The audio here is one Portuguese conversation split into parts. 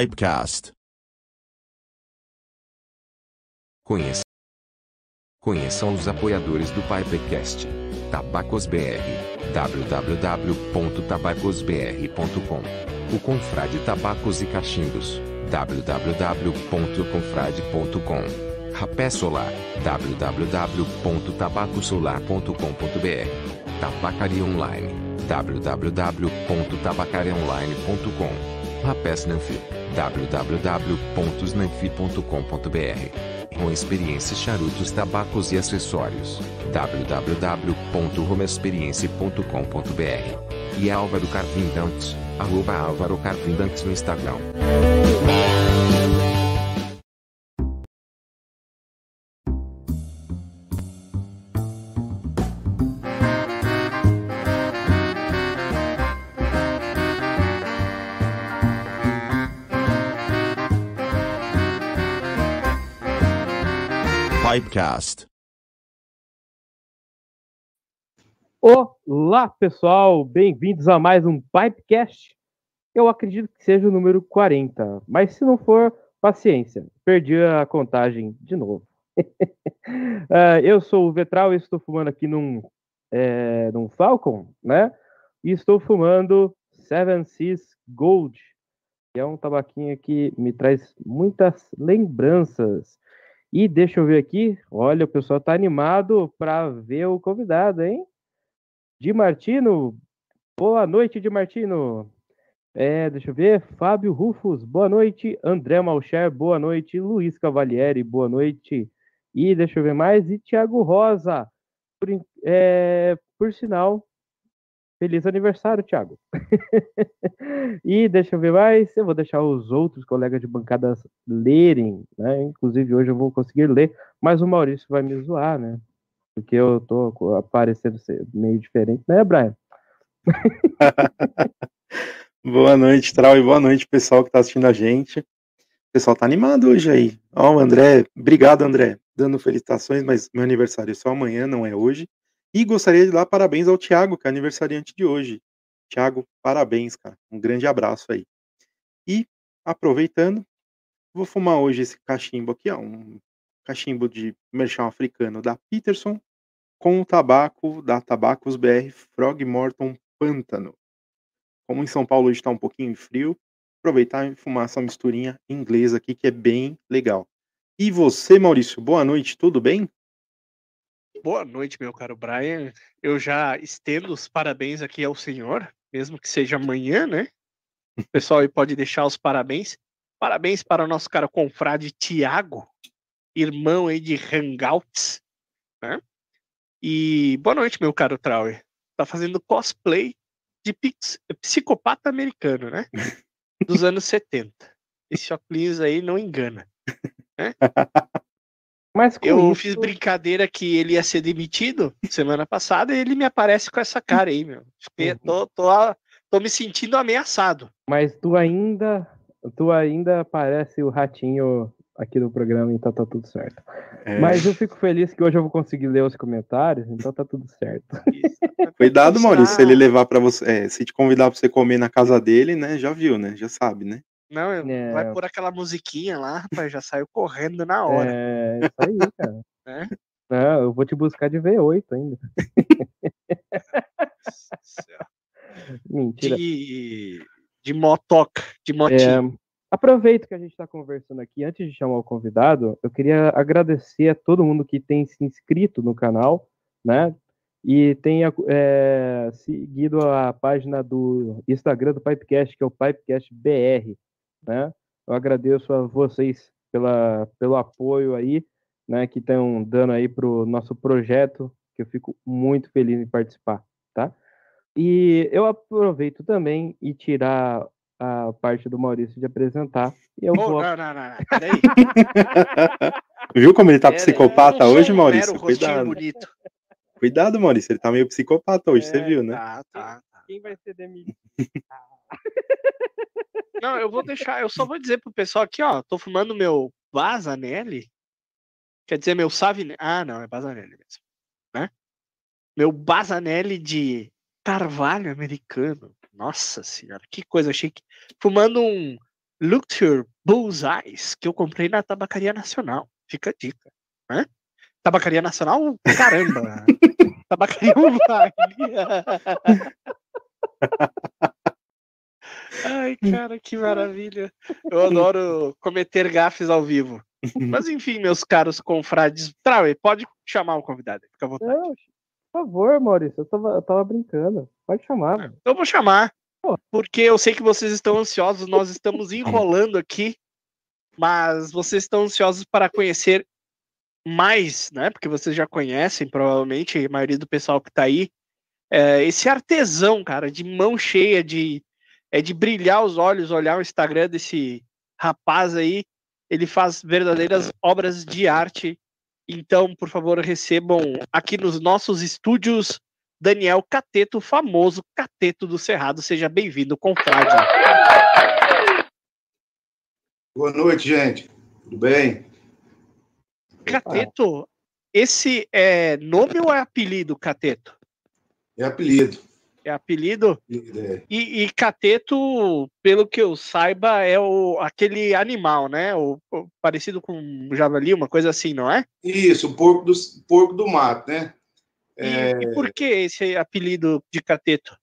Pipecast. Conheça. Conheçam os apoiadores do Pipecast. Tabacos BR. www.tabacosbr.com. O Confrade Tabacos e Cachimbos. www.confrade.com. Rapé Solar. www.tabacosolar.com.br. Tabacaria Online. www.tabacariaonline.com. Rapé Snanfi. www.snanfi.com.br. Com experiência charutos, tabacos e acessórios. www.romexperience.com.br. E Álvaro Carvindantes, arroba Álvaro Carvindantes no Instagram. Pipecast. Olá, pessoal, bem-vindos a mais um Pipecast. Eu acredito que seja o número 40, mas se não for, paciência, perdi a contagem de novo. Ah, eu sou o Vetral e estou fumando aqui num, é, num Falcon, né? E estou fumando Seven Seas Gold, que é um tabaquinho que me traz muitas lembranças. E deixa eu ver aqui, olha, o pessoal tá animado para ver o convidado, hein? Di Martino, boa noite, Di Martino. É, deixa eu ver, Fábio Rufus, boa noite. André Malcher, boa noite. Luiz Cavalieri, boa noite. E deixa eu ver mais, e Thiago Rosa, por, é, por sinal, feliz aniversário, Thiago. e deixa eu ver mais, eu vou deixar os outros colegas de bancadas lerem, né? Inclusive hoje eu vou conseguir ler, mas o Maurício vai me zoar, né? Porque eu tô aparecendo meio diferente, né, Brian? Boa noite, Trau, e boa noite, pessoal que está assistindo a gente. O pessoal tá animado hoje aí. Ó, o André, obrigado, André, dando felicitações, mas meu aniversário é só amanhã, não é hoje. E gostaria de dar parabéns ao Thiago, que é aniversariante de hoje. Thiago, parabéns, cara. Um grande abraço aí. E, aproveitando, vou fumar hoje esse cachimbo aqui, ó, um cachimbo de merchão africano da Peterson, com o tabaco da Tabacos BR Frog Morton Pântano. Como em São Paulo hoje está um pouquinho frio, aproveitar e fumar essa misturinha inglesa aqui que é bem legal. E você, Maurício, boa noite, tudo bem? Boa noite, meu caro Brian. Eu já estendo os parabéns aqui ao senhor, mesmo que seja amanhã, né? O pessoal aí pode deixar os parabéns. Parabéns para o nosso cara confrade Tiago, irmão aí de Hangouts, né? E boa noite, meu caro Trauer. Tá fazendo cosplay de psicopata americano, né? Dos anos 70. Esse óculos aí não engana. Mas com Eu isso, fiz brincadeira que ele ia ser demitido semana passada e ele me aparece com essa cara aí, meu. Fiquei- Tô, tô, tô me sentindo ameaçado. mas tu ainda, tu ainda parece o ratinho aqui do programa, então tá tudo certo. É, Mas eu fico feliz que hoje eu vou conseguir ler os comentários, então tá tudo certo. Isso. Cuidado, Maurício, se ele Ah, levar para você, é, se te convidar para você comer na casa dele, né? Já viu, né? Já sabe, né? Não, É. vai por aquela musiquinha lá, rapaz, já saiu correndo na hora. É isso aí, cara. né? Não, eu vou te buscar de V8 ainda. Mentira. De, de motoca, de motinho. É, aproveito que a gente está conversando aqui. Antes de chamar o convidado, eu queria agradecer a todo mundo que tem se inscrito no canal, né? E tenha é, seguido a página do Instagram do Pipecast, que é o Pipecast BR, né? Eu agradeço a vocês pela, pelo apoio aí, né? Que estão dando aí para o nosso projeto, que eu fico muito feliz em participar, tá? E eu aproveito também e tirar a parte do Maurício de apresentar. E eu Oh, vou. não, não, não, não, peraí. Viu como ele tá Pera psicopata hoje, Maurício? Cuidado. bonito. Cuidado, Maurício, ele tá meio psicopata hoje, você É, viu, né? Tá, tá. Quem vai ser demitido? Não, eu vou deixar, eu só vou dizer pro pessoal aqui, ó, tô fumando meu Bazanelli. Quer dizer, meu Savinelli. Ah, não, é Bazanelli mesmo. Né? Meu Bazanelli de carvalho americano. Nossa senhora, que coisa chique. Fumando um Luxure Bullseyes, que eu comprei na Tabacaria Nacional. Fica a dica. Né? Tabacaria Nacional, caramba! Tabacaria online. Ai, cara, que maravilha. Eu adoro cometer gafes ao vivo. Mas enfim, meus caros confrades. Trauê, pode chamar o convidado, fica à vontade. Não, por favor, Maurício, eu tava, eu tava brincando. Pode chamar. mano. Então eu vou chamar, porque eu sei que vocês estão ansiosos, nós estamos enrolando aqui, mas vocês estão ansiosos para conhecer mais, né? Porque vocês já conhecem, provavelmente, a maioria do pessoal que tá aí, é, esse artesão, cara, de mão cheia, de, é de brilhar os olhos, olhar o Instagram desse rapaz aí, ele faz verdadeiras obras de arte. Então, por favor, recebam aqui nos nossos estúdios Daniel Cateto, o famoso Cateto do Cerrado. Seja bem-vindo, confrade. Boa noite, gente. Tudo bem? Cateto, esse é nome ou é apelido, Cateto? É apelido. É apelido? é. E, e cateto, pelo que eu saiba, é o, aquele animal, né? O, o- parecido com um javali, uma coisa assim, não é? Isso, porco do, porco do mato, né? E, É, e por que esse apelido de cateto?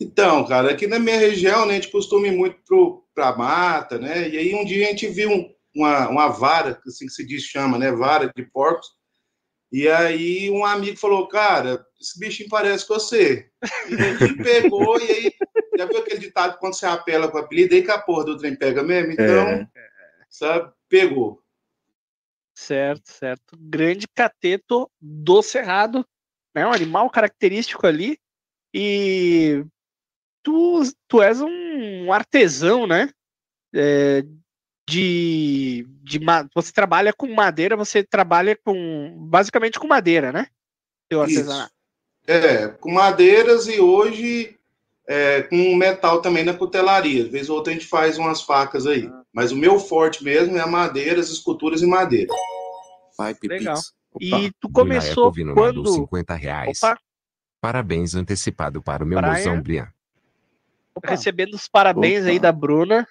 Então, cara, aqui na minha região, né, a gente costuma ir muito pro, pra mata, né? E aí um dia a gente viu um- uma, uma vara, assim que se diz, chama, né? Vara de porcos. E aí um amigo falou, cara, esse bichinho parece com você. E ele pegou, e aí, já viu aquele ditado, quando você apela com o apelido, aí que a porra do trem pega mesmo? Então, É. sabe, pegou. Certo, certo. Grande cateto do cerrado, né? Um animal característico ali. E tu, tu és um artesão, né? É, de, de você trabalha com madeira, você trabalha com basicamente com madeira, né? Isso. artesanato. É, com madeiras e hoje é, com metal também na cutelaria. De vez ou outra a gente faz umas facas aí. Ah. Mas o meu forte mesmo é a madeira, as esculturas em madeira. Pipe Legal. Pix. E tu começou quando? 50 reais. Opa, Parabéns antecipado para o meu Brian? mozão Brian. recebendo os parabéns aí Opa. da Bruna.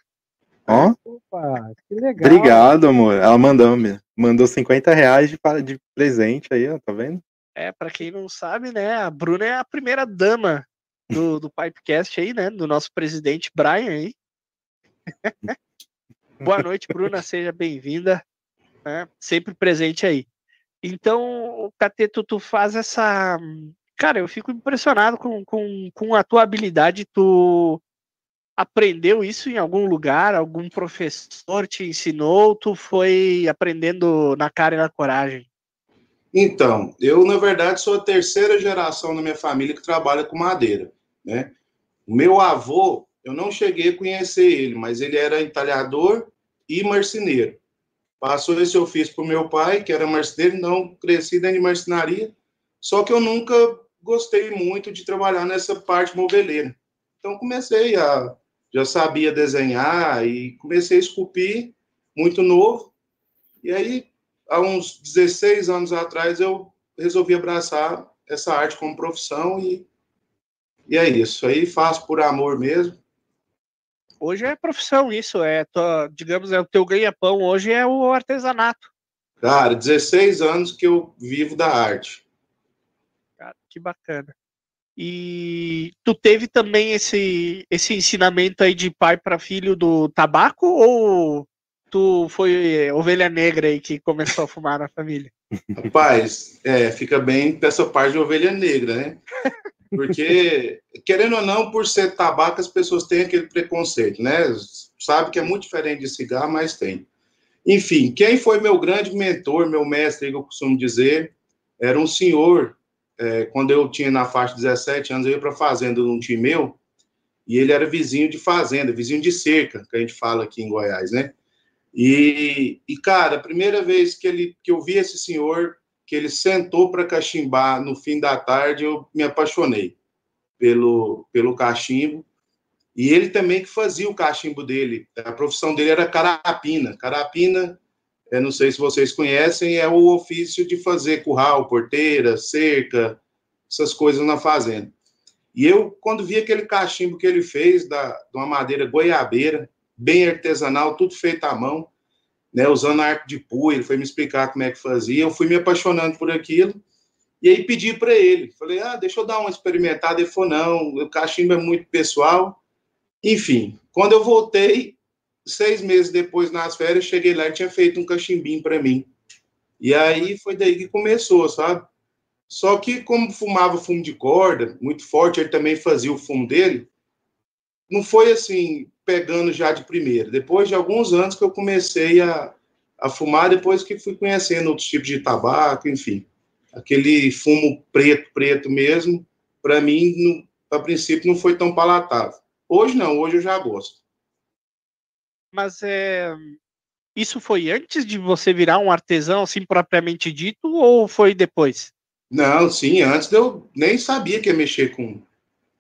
Ó, Opa, que legal. obrigado, amor. Ela mandou, me- mandou 50 reais de, de presente aí, ó, tá vendo? É, para quem não sabe, né, a Bruna é a primeira dama do, do Pipecast aí, né, do nosso presidente Brian aí. Boa noite, Bruna, seja bem-vinda, né, sempre presente aí. Então, o Cateto, tu faz essa... Cara, eu fico impressionado com, com, com a tua habilidade, tu aprendeu isso em algum lugar, algum professor te ensinou, tu foi aprendendo na cara e na coragem? Então, eu, na verdade, sou a terceira geração na minha família que trabalha com madeira, né? O meu avô, eu não cheguei a conhecer ele, mas ele era entalhador e marceneiro. Passou esse ofício para o meu pai, que era marceneiro, não cresci dentro de marcenaria, só que eu nunca gostei muito de trabalhar nessa parte moveleira. Então, comecei a... Já sabia desenhar e comecei a esculpir, muito novo. E aí, há uns 16 anos atrás, eu resolvi abraçar essa arte como profissão e, e é isso. Aí faço por amor mesmo. Hoje é profissão isso, é, tua- digamos, é o teu ganha-pão hoje é o artesanato. Cara, 16 anos que eu vivo da arte. Cara, que bacana. E tu teve também esse esse ensinamento aí de pai para filho do tabaco ou tu foi ovelha negra aí que começou a fumar na família? Rapaz, é, fica bem com essa parte de ovelha negra, né? Porque, querendo ou não, por ser tabaco, as pessoas têm aquele preconceito, né? Sabe que é muito diferente de cigarro, mas tem. Enfim, quem foi meu grande mentor, meu mestre, que eu costumo dizer, era um senhor, é, quando eu tinha na faixa de 17 anos, eu ia para a fazenda de um tio meu, e ele era vizinho de fazenda, vizinho de cerca, que a gente fala aqui em Goiás, né? E, e cara, a primeira vez que, ele, que eu vi esse senhor, que ele sentou para cachimbar no fim da tarde, eu me apaixonei pelo, pelo cachimbo. E ele também que fazia o cachimbo dele. A profissão dele era carapina. Carapina, eu não sei se vocês conhecem, é o ofício de fazer curral, porteira, cerca, essas coisas na fazenda. E eu, quando vi aquele cachimbo que ele fez, da, de uma madeira goiabeira, bem artesanal, tudo feito à mão, né, usando arco de pua, ele foi me explicar como é que fazia, eu fui me apaixonando por aquilo, e aí pedi para ele, falei, ah, deixa eu dar uma experimentada, ele falou, não, o cachimbo é muito pessoal, enfim, quando eu voltei, seis meses depois, nas férias, cheguei lá e tinha feito um cachimbinho para mim, e aí foi daí que começou, sabe? Só que como fumava fumo de corda, muito forte, ele também fazia o fumo dele, não foi assim, pegando já de primeira. Depois de alguns anos que eu comecei a, a fumar, depois que fui conhecendo outros tipos de tabaco, enfim. Aquele fumo preto, preto mesmo, para mim, no, a princípio, não foi tão palatável. Hoje não, hoje eu já gosto. Mas é, isso foi antes de você virar um artesão, assim, propriamente dito, ou foi depois? Não, sim, antes eu nem sabia que ia mexer com,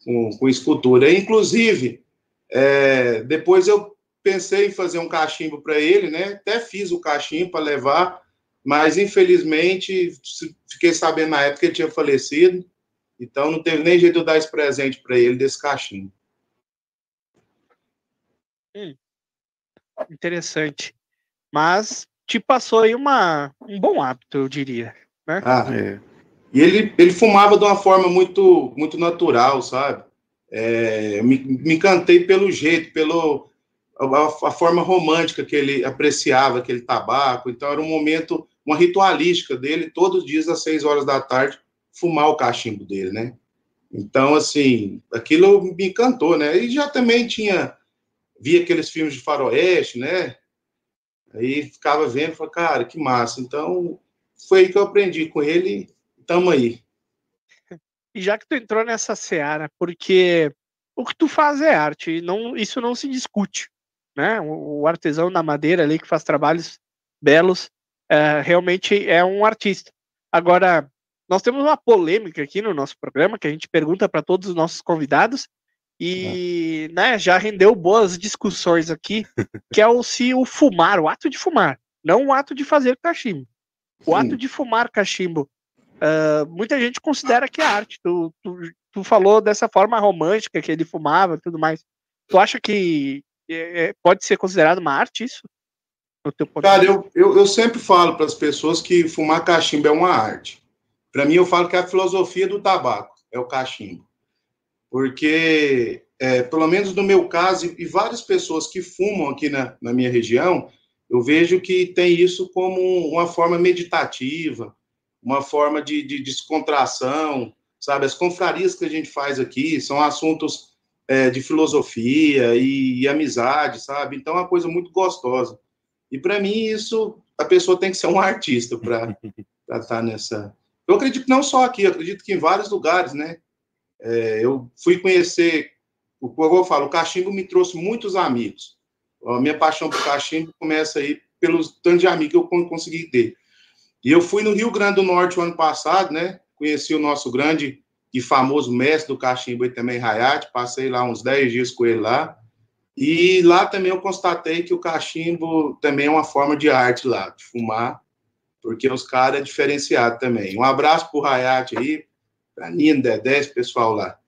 com, com escultura. Inclusive, é, depois eu pensei em fazer um cachimbo para ele, né? Até fiz o cachimbo para levar, mas infelizmente fiquei sabendo na época que ele tinha falecido, então não teve nem jeito de eu dar esse presente para ele desse cachimbo. Hum, interessante. Mas te passou aí uma, um bom hábito, eu diria. Né? Ah, é. E ele, ele fumava de uma forma muito, muito natural, sabe? É, me, me encantei pelo jeito, pelo a, a, forma romântica que ele apreciava aquele tabaco. Então era um momento, uma ritualística dele, todos os dias às seis horas da tarde, fumar o cachimbo dele, né? Então, assim, aquilo me encantou, né? E já também tinha, via aqueles filmes de faroeste, né? Aí ficava vendo, falei, cara, que massa. Então, foi aí que eu aprendi com ele, tamo aí. E já que tu entrou nessa seara, porque o que tu faz é arte, não, isso não se discute, né? O, o artesão da madeira ali que faz trabalhos belos, é, realmente é um artista. Agora, nós temos uma polêmica aqui no nosso programa que a gente pergunta para todos os nossos convidados e né, já rendeu boas discussões aqui, que é o se o fumar, o ato de fumar, não o ato de fazer cachimbo. O Sim. ato de fumar cachimbo Uh, muita gente considera que é arte. Tu, tu, tu, falou dessa forma romântica que ele fumava e tudo mais. Tu acha que é, é pode ser considerado uma arte isso? Cara, eu, eu, eu, sempre falo para as pessoas que fumar cachimbo é uma arte. Para mim, eu falo que é a filosofia do tabaco é o cachimbo. Porque, é, pelo menos no meu caso, e, várias pessoas que fumam aqui na, na minha região, eu vejo que tem isso como uma forma meditativa, uma forma de, de descontração, sabe? As confrarias que a gente faz aqui são assuntos é, de filosofia e, e, amizade, sabe? Então é uma coisa muito gostosa. E para mim isso, a pessoa tem que ser um artista para estar tá nessa. Eu acredito que não só aqui, acredito que em vários lugares, né? É, eu fui conhecer, o que eu falo, o cachimbo me trouxe muitos amigos. A minha paixão por cachimbo começa aí pelos tantos de amigos que eu consegui ter. E eu fui no Rio Grande do Norte o ano passado, né? Conheci o nosso grande e famoso mestre do cachimbo e também Hayat, passei lá uns 10 dias com ele lá. E lá também eu constatei que o cachimbo também é uma forma de arte lá, de fumar, porque os caras é diferenciado também. Um abraço pro Hayat aí, Nina, Dedé, esse pessoal lá.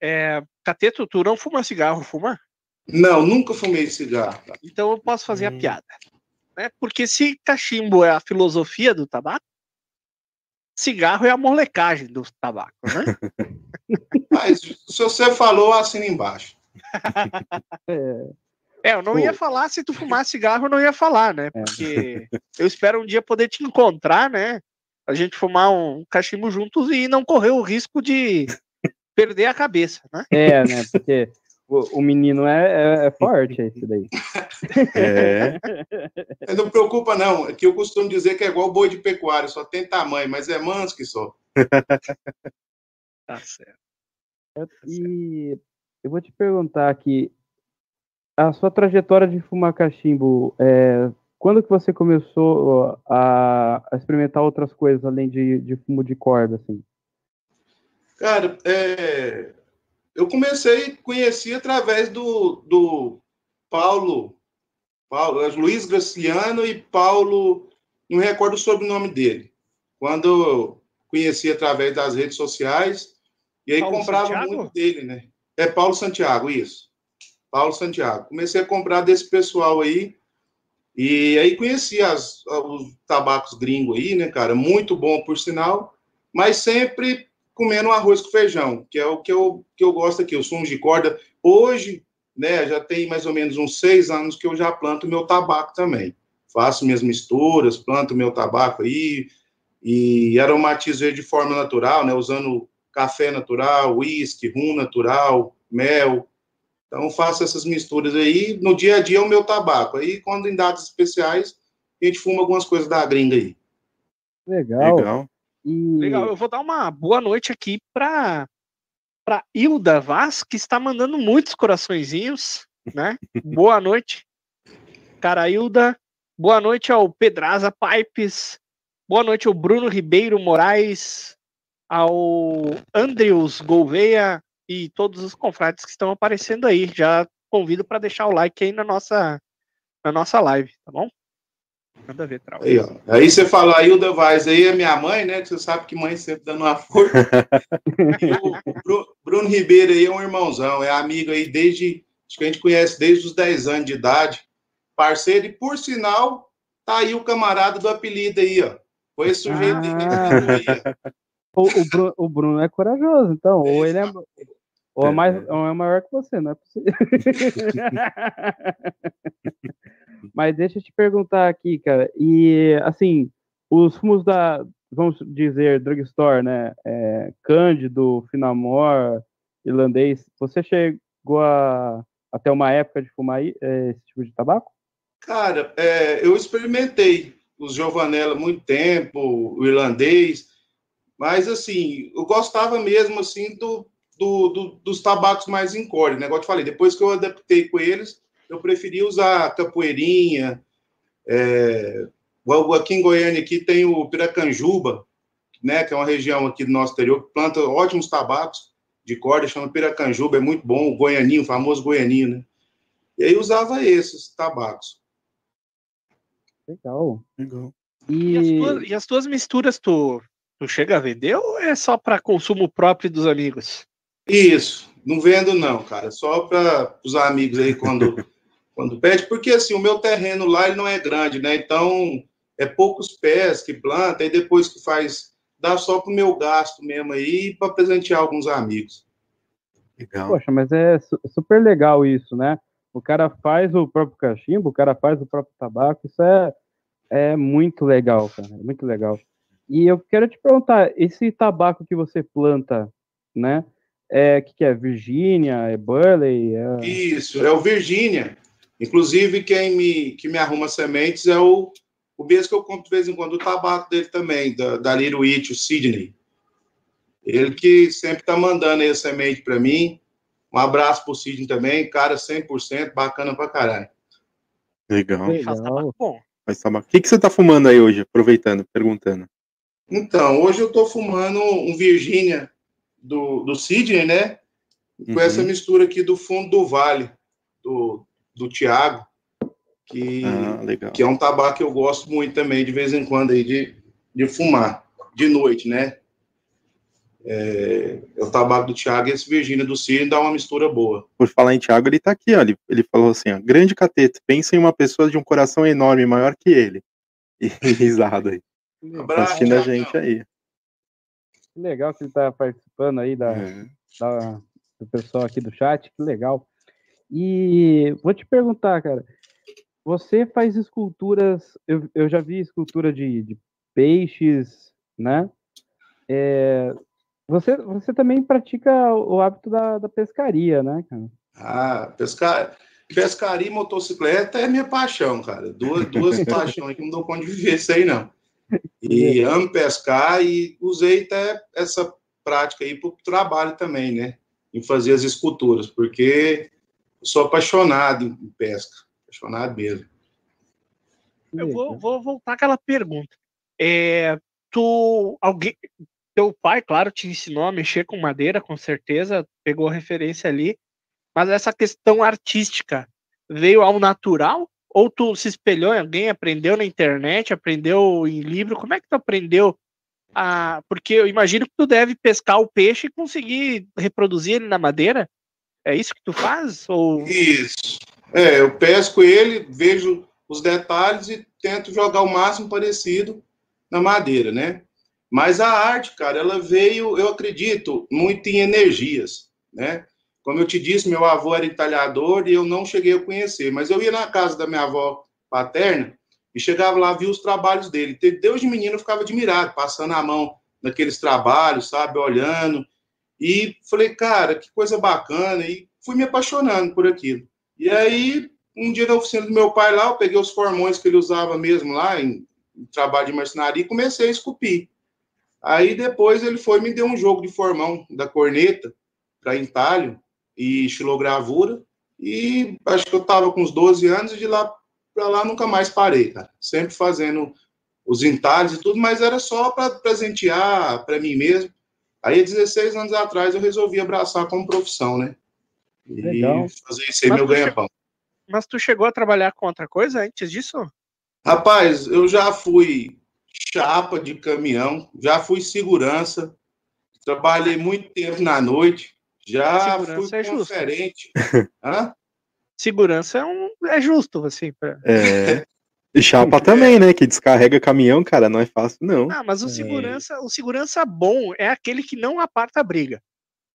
É, Cateto, tu não fuma cigarro, fuma? Não, nunca fumei cigarro. Então eu posso fazer hum. a piada né? Porque se cachimbo é a filosofia do tabaco, cigarro é a molecagem do tabaco, né? Mas se você falou, assina embaixo. É, eu não ia falar se tu fumar cigarro, eu não ia falar, né? É. Porque eu espero um dia poder te encontrar, né? A gente fumar um cachimbo juntos e não correr o risco de perder a cabeça, né? É, né? Porque o, menino é, é, é, forte, esse daí. É. Não preocupa, não. É que eu costumo dizer que é igual boi de pecuário, só tem tamanho, mas é manso que só. Tá certo. E eu vou te perguntar aqui, a sua trajetória de fumar cachimbo, é, quando que você começou a, a, experimentar outras coisas além de, de fumo de corda, assim? Cara, é, eu comecei, conheci através do, do Paulo, Paulo, é Luiz Graciliano e Paulo, não recordo o sobrenome dele. Quando conheci através das redes sociais, e aí Paulo comprava Santiago? muito dele, né? É Paulo Santiago, isso. Paulo Santiago. Comecei a comprar desse pessoal aí, e aí conheci as, os tabacos gringos aí, né, cara? Muito bom, por sinal, mas sempre comendo arroz com feijão, que é o que eu, que eu gosto aqui, os sumos de corda. Hoje, né, já tem mais ou menos uns seis anos que eu já planto meu tabaco também. Faço minhas misturas, planto meu tabaco aí, e aromatizo ele de forma natural, né, usando café natural, uísque, rum natural, mel, então, faço essas misturas aí. No dia a dia, é o meu tabaco. Aí, quando em datas especiais, a gente fuma algumas coisas da gringa aí. Legal. Legal. E... Legal. Eu vou dar uma boa noite aqui para para Hilda Vaz, que está mandando muitos coraçõezinhos, né? boa noite, cara Hilda. Boa noite ao Pedraza Pipes. Boa noite ao Bruno Ribeiro Moraes, ao Andrews Gouveia, e todos os confrades que estão aparecendo aí. Já convido para deixar o like aí na nossa, na nossa live, tá bom? Nada a ver, Trau. Aí, ó. aí você fala, a Hilda Vaz aí é minha mãe, né? Que você sabe que mãe sempre dando uma força. o Bruno Ribeiro aí é um irmãozão, é amigo aí desde. Acho que a gente conhece desde os 10 anos de idade. Parceiro, e por sinal, tá aí o camarada do apelido aí, ó. Foi esse sujeito ah. aí. O, o, Bruno, o Bruno é corajoso, então. Ou ele é, ou é, mais, ou é maior que você, não é possível. Mas deixa eu te perguntar aqui, cara. E, assim, os fumos da, vamos dizer, drugstore, né? É, Cândido, Finamor, irlandês, você chegou a, até uma época de fumar é, esse tipo de tabaco? Cara, é, eu experimentei os Giovanella há muito tempo, o irlandês, mas, assim, eu gostava mesmo, assim, do, do, do, dos tabacos mais em core, né? Igual eu te falei, depois que eu adaptei com eles, eu preferi usar capoeirinha. É, aqui em Goiânia aqui tem o Piracanjuba, né? Que é uma região aqui do nosso interior que planta ótimos tabacos de corda, chama Piracanjuba, é muito bom, o goianinho, o famoso goianinho, né? E aí usava esses tabacos. Legal. Legal. E... E, as tuas, e as tuas misturas, tu, tu chega a vender ou é só para consumo próprio dos amigos? Isso, não vendo não, cara, só para os amigos aí quando, quando pede, porque assim, o meu terreno lá ele não é grande, né? Então, é poucos pés que planta e depois que faz, dá só para o meu gasto mesmo aí para presentear alguns amigos. Legal. Poxa, mas é super legal isso, né? O cara faz o próprio cachimbo, o cara faz o próprio tabaco, isso é, é muito legal, cara, é muito legal. E eu quero te perguntar, esse tabaco que você planta, né? É que, que é Virgínia, é Burley? É... Isso, é o Virgínia. Inclusive, quem me, que me arruma sementes é o, o mesmo que eu compro de vez em quando, o tabaco dele também, da, da Little It, o Sidney. Ele que sempre tá mandando aí a semente para mim. Um abraço pro Sidney também, cara 100%, bacana pra caralho. Legal. Legal. Bom. Mas, tá, o que, que você tá fumando aí hoje, aproveitando, perguntando? Então, hoje eu tô fumando um Virgínia do, do Sidney, né? Com uhum. essa mistura aqui do fundo do vale, do, do Tiago, que, ah, que é um tabaco que eu gosto muito também, de vez em quando, aí, de, de fumar, de noite, né? É, é o tabaco do Tiago e esse Virgínia do Sidney dá uma mistura boa. Por falar em Tiago, ele tá aqui, ó, ele, ele falou assim, ó, grande catete, pensa em uma pessoa de um coração enorme, maior que ele. E risada aí. Tá assistindo a gente aí. Que legal que ele está participando aí da, uhum. da, do pessoal aqui do chat, que legal. E vou te perguntar, cara, você faz esculturas, eu, eu já vi escultura de, de peixes, né? É, você, você também pratica o hábito da, da pescaria, né, cara? Ah, pescar, pescaria e motocicleta é minha paixão, cara. Duas, duas paixões que não dou conta de viver isso aí, não. E amo pescar e usei até essa prática aí para o trabalho também, né? Em fazer as esculturas, porque sou apaixonado em pesca, apaixonado mesmo. Eu vou, vou voltar àquela pergunta. É, tu, alguém, teu pai, claro, te ensinou a mexer com madeira, com certeza, pegou referência ali, mas essa questão artística veio ao natural ou tu se espelhou em alguém, aprendeu na internet, aprendeu em livro? Como é que tu aprendeu? A... Porque eu imagino que tu deve pescar o peixe e conseguir reproduzir ele na madeira. É isso que tu faz? Ou... Isso. É, eu pesco ele, vejo os detalhes e tento jogar o máximo parecido na madeira, né? Mas a arte, cara, ela veio, eu acredito, muito em energias, né? Como eu te disse, meu avô era entalhador e eu não cheguei a conhecer, mas eu ia na casa da minha avó paterna e chegava lá, via os trabalhos dele. Deus de menino eu ficava admirado, passando a mão naqueles trabalhos, sabe, olhando. E falei, cara, que coisa bacana. E fui me apaixonando por aquilo. E aí, um dia na oficina do meu pai lá, eu peguei os formões que ele usava mesmo lá, em, em trabalho de marcenaria, e comecei a esculpir. Aí depois ele foi me deu um jogo de formão da corneta para entalho e estilogravura. E acho que eu estava com uns 12 anos e de lá para lá nunca mais parei, cara. Sempre fazendo os entalhes e tudo, mas era só para presentear para mim mesmo. Aí, 16 anos atrás, eu resolvi abraçar como profissão, né? E Legal. fazer isso aí, mas meu ganha-pão. Mas tu chegou a trabalhar com outra coisa antes disso? Rapaz, eu já fui chapa de caminhão, já fui segurança, trabalhei muito tempo na noite, já segurança fui é conferente. Hã? Segurança é, um, é justo, assim. Pra... É. E chapa também, né? Que descarrega caminhão, cara, não é fácil, não. Ah, mas o é. segurança, o segurança bom é aquele que não aparta a briga.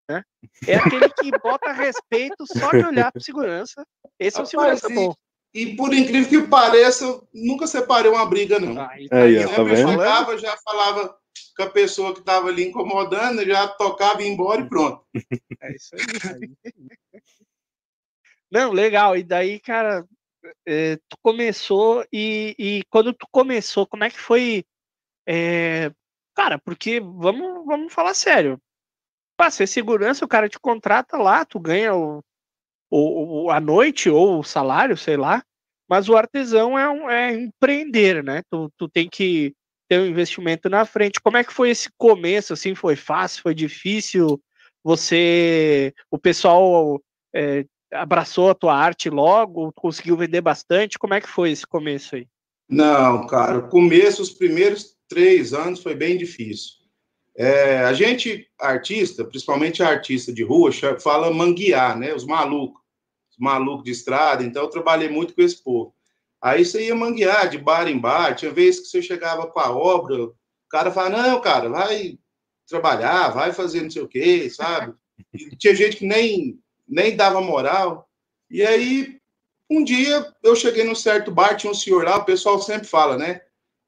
Né? É aquele que bota respeito só de olhar para segurança. Esse é o segurança e, bom. E por incrível que pareça, eu nunca separei uma briga, não. Ah, então, aí, ó, tá vendo? Já falava com a pessoa que estava ali incomodando, já tocava e ia embora e pronto. É isso aí. Não, legal. E daí, cara, é, tu começou e, e, quando tu começou, como é que foi? É, cara, porque vamos, vamos falar sério. Pra ser segurança, o cara te contrata lá, tu ganha o, o, a noite ou o salário, sei lá. Mas o artesão é, um, é empreender, né? Tu, tu tem que ter um investimento na frente. Como é que foi esse começo? Assim, foi fácil? Foi difícil? Você, o pessoal é, abraçou a tua arte logo? Conseguiu vender bastante? Como é que foi esse começo aí? Não, cara, o começo, os primeiros três anos foi bem difícil. É, a gente, artista, principalmente artista de rua, fala manguear, né? Os malucos, os malucos de estrada. Então, eu trabalhei muito com esse povo. Aí você ia manguear de bar em bar. Tinha vezes que você chegava com a obra, o cara falava, não, cara, vai trabalhar, vai fazer não sei o quê, sabe? E tinha gente que nem nem dava moral. E aí, um dia, eu cheguei num certo bar, tinha um senhor lá, o pessoal sempre fala, né?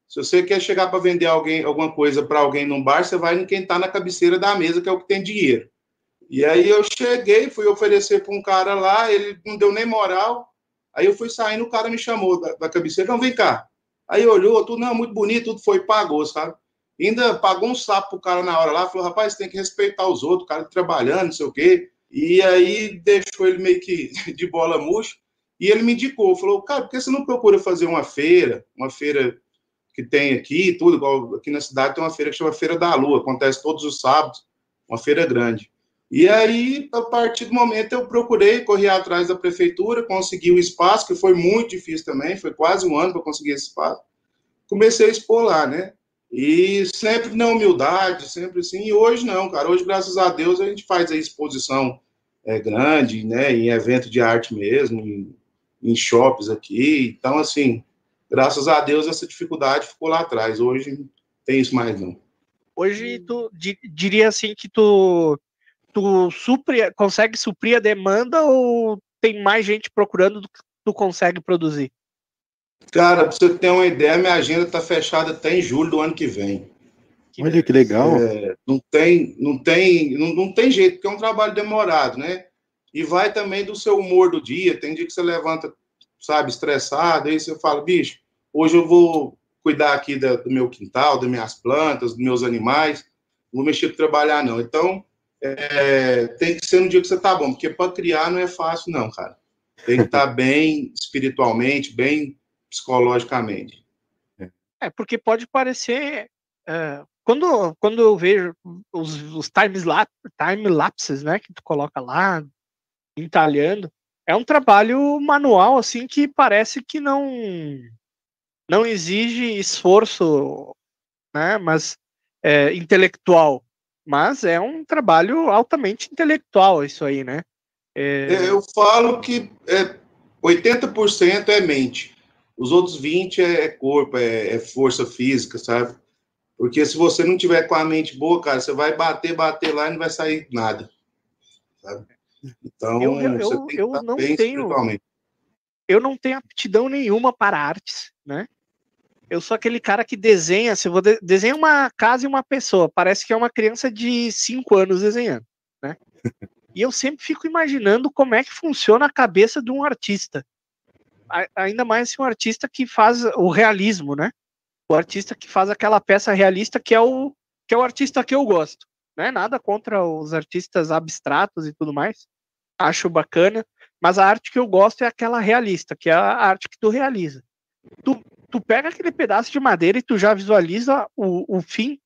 Se você quer chegar para vender alguém, alguma coisa para alguém num bar, você vai em quem está na cabeceira da mesa, que é o que tem dinheiro. E aí eu cheguei, fui oferecer para um cara lá, ele não deu nem moral. Aí eu fui saindo, o cara me chamou da, da cabeceira, não, vem cá. Aí olhou, tudo, não, muito bonito, tudo foi, pagou, sabe? Ainda pagou um sapo pro cara na hora lá, falou, rapaz, tem que respeitar os outros, o cara trabalhando, não sei o quê. E aí deixou ele meio que de bola murcha. E ele me indicou, falou, cara, por que você não procura fazer uma feira, uma feira que tem aqui, tudo, igual aqui na cidade tem uma feira que chama Feira da Lua, acontece todos os sábados, uma feira grande. E aí, a partir do momento, eu procurei, corri atrás da prefeitura, consegui o espaço, que foi muito difícil também, foi quase um ano para conseguir esse espaço. Comecei a expor lá, né? E sempre na humildade, sempre assim. E hoje não, cara. Hoje, graças a Deus, a gente faz a exposição é, grande, né? Em evento de arte mesmo, em, em shops aqui. Então, assim, graças a Deus, essa dificuldade ficou lá atrás. Hoje não tem isso mais, não. Hoje, tu diria assim que tu, tu supre, consegue suprir a demanda ou tem mais gente procurando do que tu consegue produzir? Cara, para você ter uma ideia, minha agenda está fechada até em julho do ano que vem. Olha que legal. É, não tem, não tem, não, não tem jeito, porque é um trabalho demorado, né? E vai também do seu humor do dia. Tem dia que você levanta, sabe, estressado, aí você fala, bicho, hoje eu vou cuidar aqui da, do meu quintal, das minhas plantas, dos meus animais, não vou mexer para trabalhar, não. Então, é, tem que ser no dia que você tá bom, porque para criar não é fácil, não, cara. Tem que estar tá bem espiritualmente, bem psicologicamente. É, porque pode parecer. É, quando, quando eu vejo os, os time, time lapses, né, que tu coloca lá, entalhando, é um trabalho manual, assim, que parece que não não exige esforço, né, mas é, intelectual, mas é um trabalho altamente intelectual isso aí, né? É, Eu falo que é, 80% é mente. Os outros 20% é corpo, é, é força física, sabe? Porque se você não tiver com a mente boa, cara, você vai bater, bater lá e não vai sair nada. Sabe? Então, Eu- eu- você eu- eu não tenho- eu não tenho aptidão nenhuma para artes, né? Eu sou aquele cara que desenha, se eu vou de desenha uma casa e uma pessoa, parece que é uma criança de 5 anos desenhando, né? E eu sempre fico imaginando como é que funciona a cabeça de um artista. Ainda mais se um artista que faz o realismo, né? O artista que faz aquela peça realista que é o que é o artista que eu gosto, né? Nada contra os artistas abstratos e tudo mais. Acho bacana, mas a arte que eu gosto é aquela realista, que é a arte que tu realiza. Tu, tu pega aquele pedaço de madeira e tu já visualiza o, o fim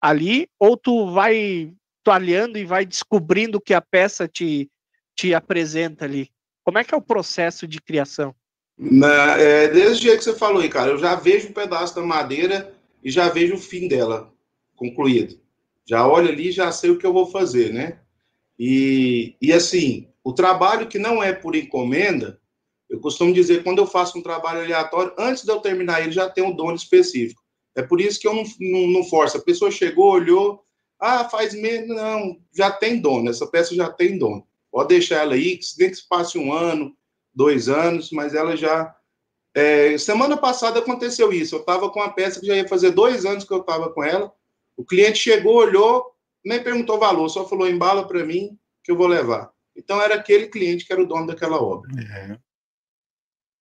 ali, ou tu vai toalhando e vai descobrindo o que a peça te, te apresenta ali. Como é que é o processo de criação? Na, é, desse jeito que você falou aí, cara, eu já vejo um pedaço da madeira e já vejo o fim dela concluído. Já olho ali já sei o que eu vou fazer, né? E, e assim, o trabalho que não é por encomenda, eu costumo dizer, quando eu faço um trabalho aleatório, antes de eu terminar ele, já tem um dono específico. É por isso que eu não, não, não forço. A pessoa chegou, olhou, ah, faz menos. Não, já tem dono, essa peça já tem dono. Pode deixar ela aí, nem que se passe um ano, dois anos, mas ela já. É, semana passada aconteceu isso. Eu estava com uma peça que já ia fazer dois anos que eu estava com ela. O cliente chegou, olhou, nem perguntou valor, só falou: embala para mim que eu vou levar. Então era aquele cliente que era o dono daquela obra. É,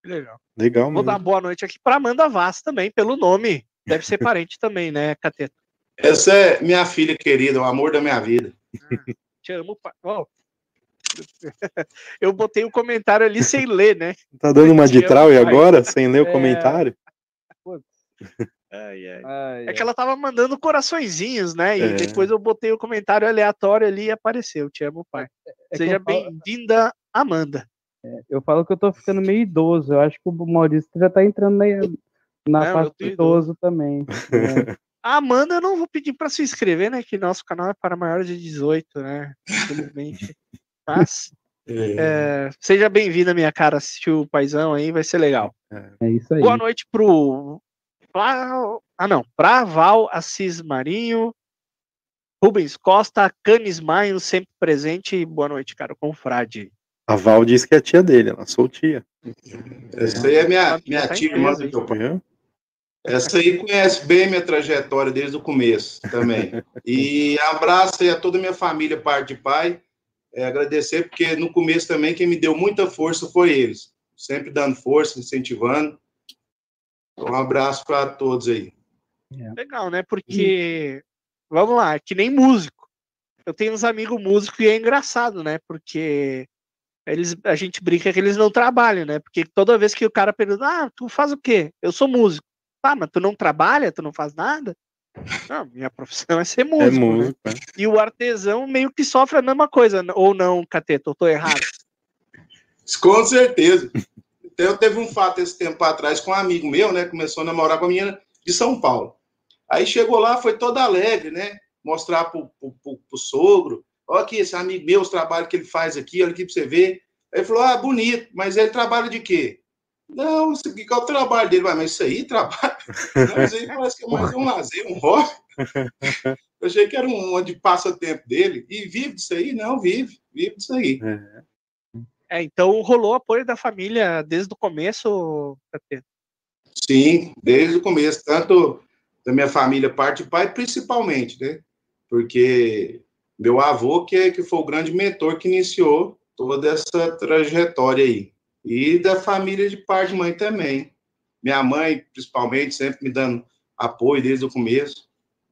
Legal. legal Vou mesmo. dar boa noite aqui para Amanda Vaz também, pelo nome. Deve ser parente também, né, Cateta? Essa é minha filha querida, o amor da minha vida. Te amo. pa- Eu botei o comentário ali sem ler, né? Tá dando uma de trau e agora, sem ler o É. comentário? Ai, ai. Ai, É que ela tava mandando coraçõezinhos, né? E É. depois eu botei o comentário aleatório ali e apareceu. Te amo, pai. é que Seja eu falo- bem-vinda, Amanda. Eu falo que eu tô ficando meio idoso. Eu acho que o Maurício já tá entrando na, na Não, tô do idoso também. É, A Amanda eu não vou pedir para se inscrever, né? Que nosso canal é para maiores de 18, né? Infelizmente. Mas é, seja bem-vinda, minha cara, assistir o paizão aí, vai ser legal. é isso aí. Boa noite pro. pra- Ah, não. Pra Val Assis Marinho, Rubens Costa, Canis Maio, sempre presente. Boa noite, cara, confrade. A Val disse que é tia dele, ela sou tia. Essa aí é minha, Família minha tá tia irmã do teu pai. Essa aí conhece bem minha trajetória desde o começo também. E abraço aí a toda a minha família, parte de pai. É, agradecer, porque no começo também quem me deu muita força foi eles. Sempre dando força, incentivando. Um abraço para todos aí. Legal, né? Porque, vamos lá, é que nem músico. Eu tenho uns amigos músicos e é engraçado, né? Porque eles, a gente brinca que eles não trabalham, né? Porque toda vez que o cara pergunta, ah, tu faz o quê? Eu sou músico. Tá, mas tu não trabalha? Tu não faz nada? Não, minha profissão é ser É músico. né? músico, né? E o artesão meio que sofre a mesma coisa, ou não, Cateta? Eu tô errado. Com certeza. Então, eu teve um fato esse tempo atrás com um amigo meu, né? Começou a namorar com a menina de São Paulo. Aí chegou lá, foi todo alegre, né? Mostrar pro, pro, pro, pro sogro. Olha aqui, esse amigo meu, os trabalhos que ele faz aqui, olha aqui pra você ver. Aí ele falou: ah, bonito, mas ele trabalha de quê? Não, isso aqui que é o trabalho dele. Vai, mas isso aí trabalho. Não, isso aí parece que é mais um lazer, um hobby. Eu achei que era um de passatempo dele. E vive disso aí? Não, vive, vive disso aí. É. É, então rolou apoio da família desde o começo. Sim, desde o começo, tanto da minha família, parte de pai, principalmente, né? Porque meu avô, que, que foi o grande mentor que iniciou toda essa trajetória aí. E da família de parte de mãe também. Minha mãe, principalmente, sempre me dando apoio desde o começo.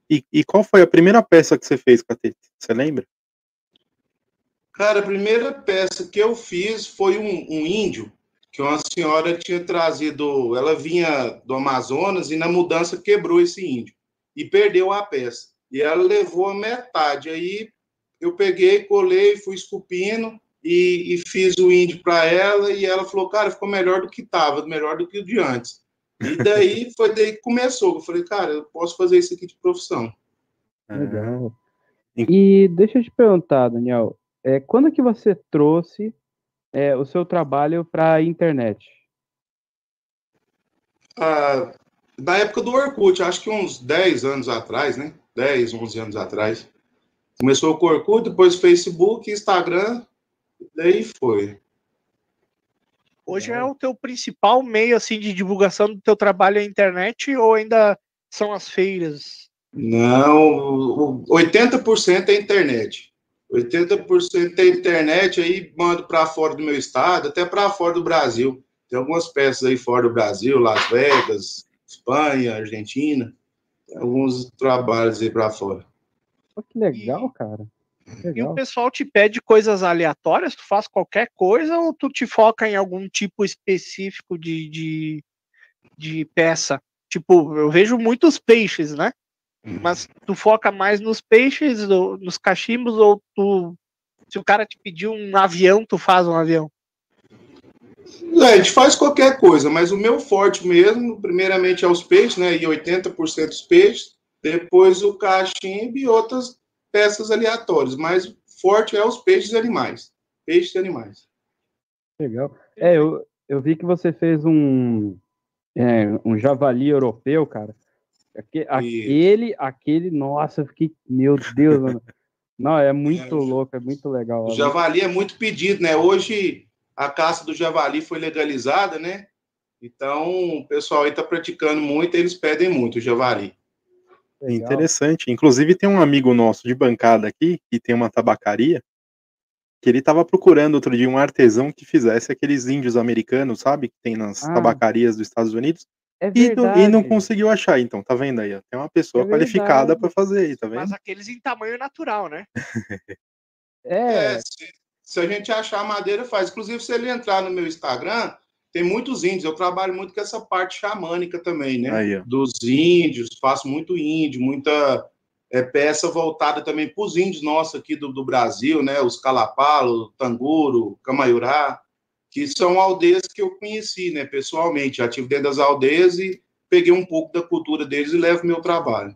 E, e qual foi a primeira peça que você fez, Catete? Você lembra? Cara, a primeira peça que eu fiz foi um, um índio que uma senhora tinha trazido. Ela vinha do Amazonas e na mudança quebrou esse índio e perdeu a peça. E ela levou a metade. Aí eu peguei, colei, fui esculpindo e, e fiz o índio para ela. E ela falou: Cara, ficou melhor do que estava, melhor do que o de antes. E daí foi daí que começou. Eu falei: Cara, eu posso fazer isso aqui de profissão. É. Legal. E deixa eu te perguntar, Daniel. é, quando que você trouxe é, o seu trabalho para a internet? Ah, na época do Orkut, acho que uns 10 anos atrás, né? 10, 11 anos atrás. Começou com o Orkut, depois Facebook, Instagram, daí foi. Hoje é o teu principal meio assim de divulgação do teu trabalho na internet ou ainda são as feiras? Não, 80% é internet. 80% é internet, aí mando para fora do meu estado, até para fora do Brasil. Tem algumas peças aí fora do Brasil, Las Vegas, Espanha, Argentina. Tem alguns trabalhos aí para fora. Oh, que legal, cara. Legal. E o pessoal te pede coisas aleatórias, tu faz qualquer coisa ou tu te foca em algum tipo específico de, de, de peça? Tipo, eu vejo muitos peixes, né? Uhum. Mas tu foca mais nos peixes, ou nos cachimbos, ou tu. Se o cara te pedir um avião, tu faz um avião? É, a gente faz qualquer coisa, mas o meu forte mesmo, primeiramente é os peixes, né? E 80% dos peixes, depois o cachimbo e outras peças aleatórias, mas forte é os peixes e animais. Peixes e animais. Legal. É, eu, eu vi que você fez um, é, um javali europeu, cara. Aquele, aquele, nossa, eu fiquei, meu Deus, mano. Não, é muito é, louco, é muito legal. O javali é muito pedido, né? Hoje a caça do javali foi legalizada, né? Então o pessoal aí tá praticando muito, eles pedem muito o javali. Legal. Interessante. Inclusive tem um amigo nosso de bancada aqui que tem uma tabacaria que ele estava procurando outro dia um artesão que fizesse aqueles índios americanos, sabe? Que tem nas ah. tabacarias dos Estados Unidos. É e, não, e, não conseguiu achar, então, tá vendo aí? Tem uma pessoa é qualificada para fazer aí, tá vendo? Mas aqueles em tamanho natural, né? é. é se, se, a gente achar madeira, faz. Inclusive, se ele entrar no meu Instagram, tem muitos índios. Eu trabalho muito com essa parte xamânica também, né? Aí, Dos índios, faço muito índio, muita é, peça voltada também para os índios nossos aqui do, do Brasil, né? Os Calapalo, Tanguro, Camaiurá que são aldeias que eu conheci, né, pessoalmente. Já estive dentro das aldeias e peguei um pouco da cultura deles e levo meu trabalho.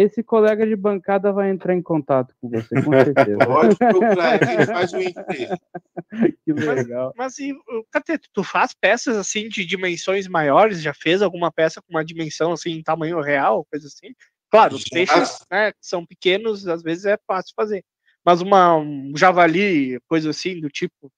Esse colega de bancada vai entrar em contato com você, com certeza. Pode procurar aqui, faz o. Que legal. Mas, mas e, Cateto, tu faz peças assim de dimensões maiores? Já fez alguma peça com uma dimensão assim, em tamanho real, coisa assim? Claro, os peixes né, são pequenos, às vezes é fácil fazer. Mas uma, um javali, coisa assim, do tipo,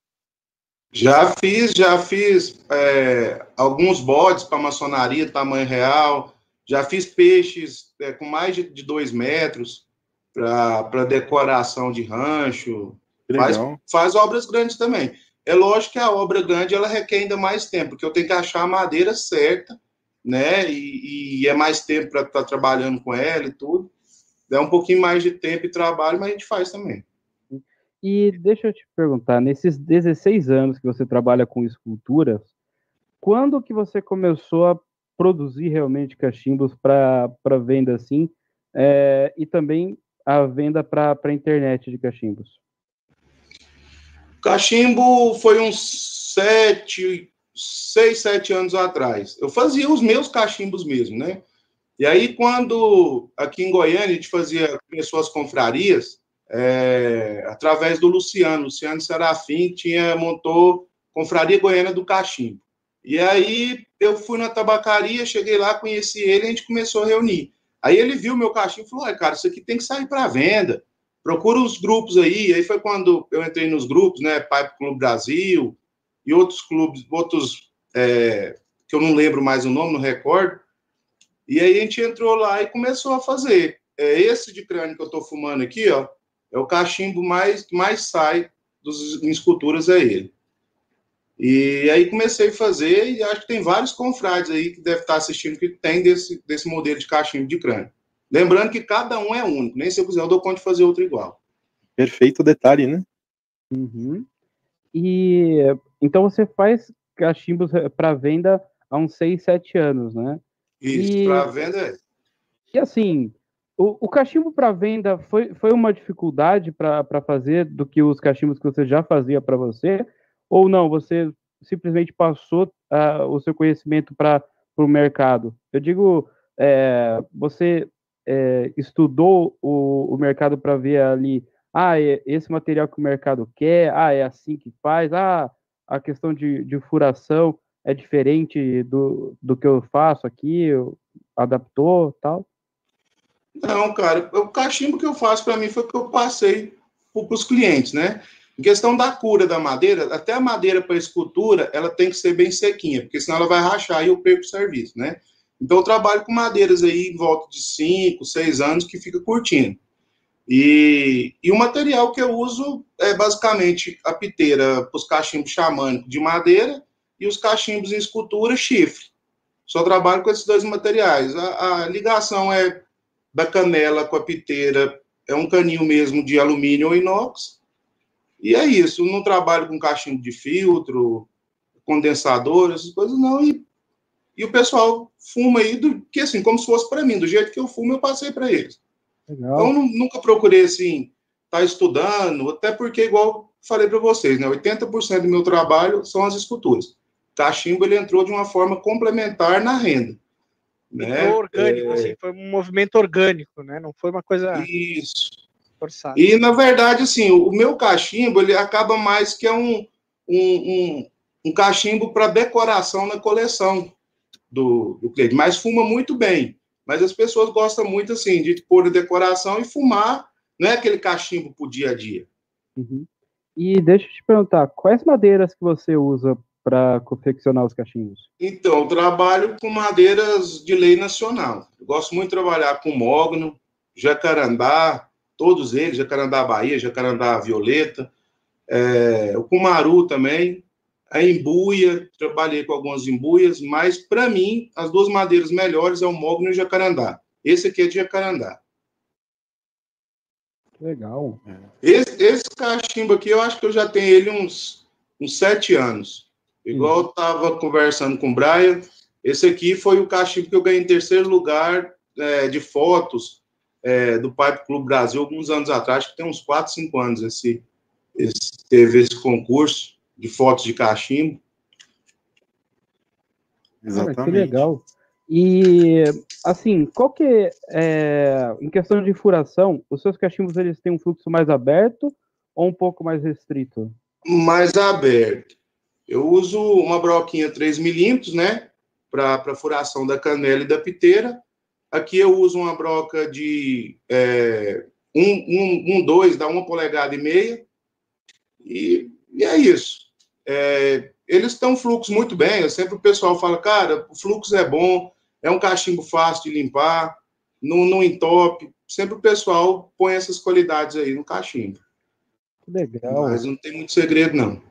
já fiz, já fiz é, alguns bodes para maçonaria, tamanho real. Já fiz peixes é, com mais de, dois metros para decoração de rancho. Faz, faz, obras grandes também. É lógico que a obra grande ela requer ainda mais tempo, porque eu tenho que achar a madeira certa, né? E, e é mais tempo para estar tá trabalhando com ela e tudo. É um pouquinho mais de tempo e trabalho, mas a gente faz também. E deixa eu te perguntar, nesses 16 anos que você trabalha com esculturas, quando que você começou a produzir realmente cachimbos para venda assim, é, e também a venda para a internet de cachimbos? Cachimbo foi uns sete, seis, sete anos atrás. Eu fazia os meus cachimbos mesmo, né? E aí, quando aqui em Goiânia a gente fazia, começou as confrarias, é, através do Luciano. Luciano Serafim tinha, montou Confraria Goiânia do Cachimbo. E aí eu fui na tabacaria, cheguei lá, conheci ele, a gente começou a reunir. Aí ele viu meu cachimbo e falou: cara, isso aqui tem que sair para venda. Procura os grupos aí. Aí foi quando eu entrei nos grupos, né? Pipe Clube Brasil e outros clubes, outros é, que eu não lembro mais o nome, não recordo. E aí a gente entrou lá e começou a fazer. É esse de crânio que eu estou fumando aqui, ó é o cachimbo mais mais sai dos esculturas é ele. E aí comecei a fazer e acho que tem vários confrades aí que devem estar assistindo que tem desse, desse modelo de cachimbo de crânio. Lembrando que cada um é único, nem se eu quiser eu dou conta de fazer outro igual. Perfeito detalhe, né? Uhum. E então você faz cachimbos para venda há uns 6, 7 anos, né? Isso, e... para venda é. E assim, o, o cachimbo para venda foi, foi uma dificuldade para fazer do que os cachimbos que você já fazia para você? Ou não, você simplesmente passou uh, o seu conhecimento para o mercado? Eu digo, é, você é, estudou o, o mercado para ver ali ah, é esse material que o mercado quer, ah, é assim que faz, ah, a questão de, de furação é diferente do, do que eu faço aqui, eu adaptou tal? Não, cara, o cachimbo que eu faço para mim foi o que eu passei para os clientes, né? Em questão da cura da madeira, até a madeira para escultura, ela tem que ser bem sequinha, porque senão ela vai rachar e eu perco o serviço, né? Então eu trabalho com madeiras aí em volta de 5, 6 anos que fica curtindo. E, e o material que eu uso é basicamente a piteira para os cachimbos xamânicos de madeira e os cachimbos em escultura chifre. Só trabalho com esses dois materiais. A, a ligação é da canela com a piteira, é um caninho mesmo de alumínio ou inox. E é isso. Não trabalho com cachimbo de filtro, condensador, essas coisas não. E, e o pessoal fuma aí, do, que assim, como se fosse para mim. Do jeito que eu fumo, eu passei para eles. Legal. Então, nunca procurei, assim, estar tá estudando, até porque, igual falei para vocês, né, 80% do meu trabalho são as esculturas. Cachimbo, ele entrou de uma forma complementar na renda. Né? orgânico, é... assim, foi um movimento orgânico, né? Não foi uma coisa Isso. Forçada. E, na verdade, assim, o meu cachimbo, ele acaba mais que é um, um, um, um cachimbo para decoração na coleção do, do cliente, mas fuma muito bem. Mas as pessoas gostam muito, assim, de pôr decoração e fumar, não é aquele cachimbo para o dia a dia. Uhum. E deixa eu te perguntar, quais madeiras que você usa para confeccionar os cachimbos? Então, eu trabalho com madeiras de lei nacional. Eu gosto muito de trabalhar com mogno, jacarandá, todos eles, jacarandá Bahia, jacarandá Violeta, é, o cumaru também, a embuia, trabalhei com algumas embuias, mas para mim, as duas madeiras melhores é o mogno e o jacarandá. Esse aqui é de jacarandá. Legal. Esse, esse cachimbo aqui, eu acho que eu já tenho ele uns, uns sete anos. Igual eu estava conversando com o Brian, esse aqui foi o cachimbo que eu ganhei em terceiro lugar é, de fotos é, do Pipe Clube Brasil alguns anos atrás, que tem uns 4, 5 anos esse, esse, teve esse concurso de fotos de cachimbo. Exatamente. Cara, que legal. E, assim, qual que é, em questão de furação, os seus cachimbos, eles têm um fluxo mais aberto ou um pouco mais restrito? Mais aberto. Eu uso uma broquinha 3 milímetros, né? Para furação da canela e da piteira. Aqui eu uso uma broca de 1, é, um, um, um, dois, dá uma polegada e meia. E, e é isso. É, eles estão fluxo muito bem. Eu sempre o pessoal fala, cara, o fluxo é bom, é um cachimbo fácil de limpar, não, não entope. Sempre o pessoal põe essas qualidades aí no cachimbo. Legal. Mas não tem muito segredo, não.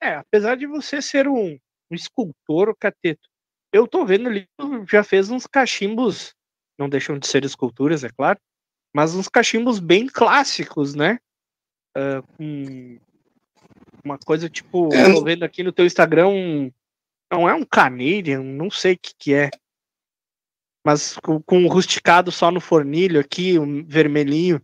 É, apesar de você ser um, um escultor, o cateto, eu tô vendo ali, já fez uns cachimbos, não deixam de ser esculturas, é claro, mas uns cachimbos bem clássicos, né? Uh, uma coisa tipo, é. tô vendo aqui no teu Instagram, um, não é um Canadian, não sei o que que é, mas com, com um rusticado só no fornilho aqui, um vermelhinho.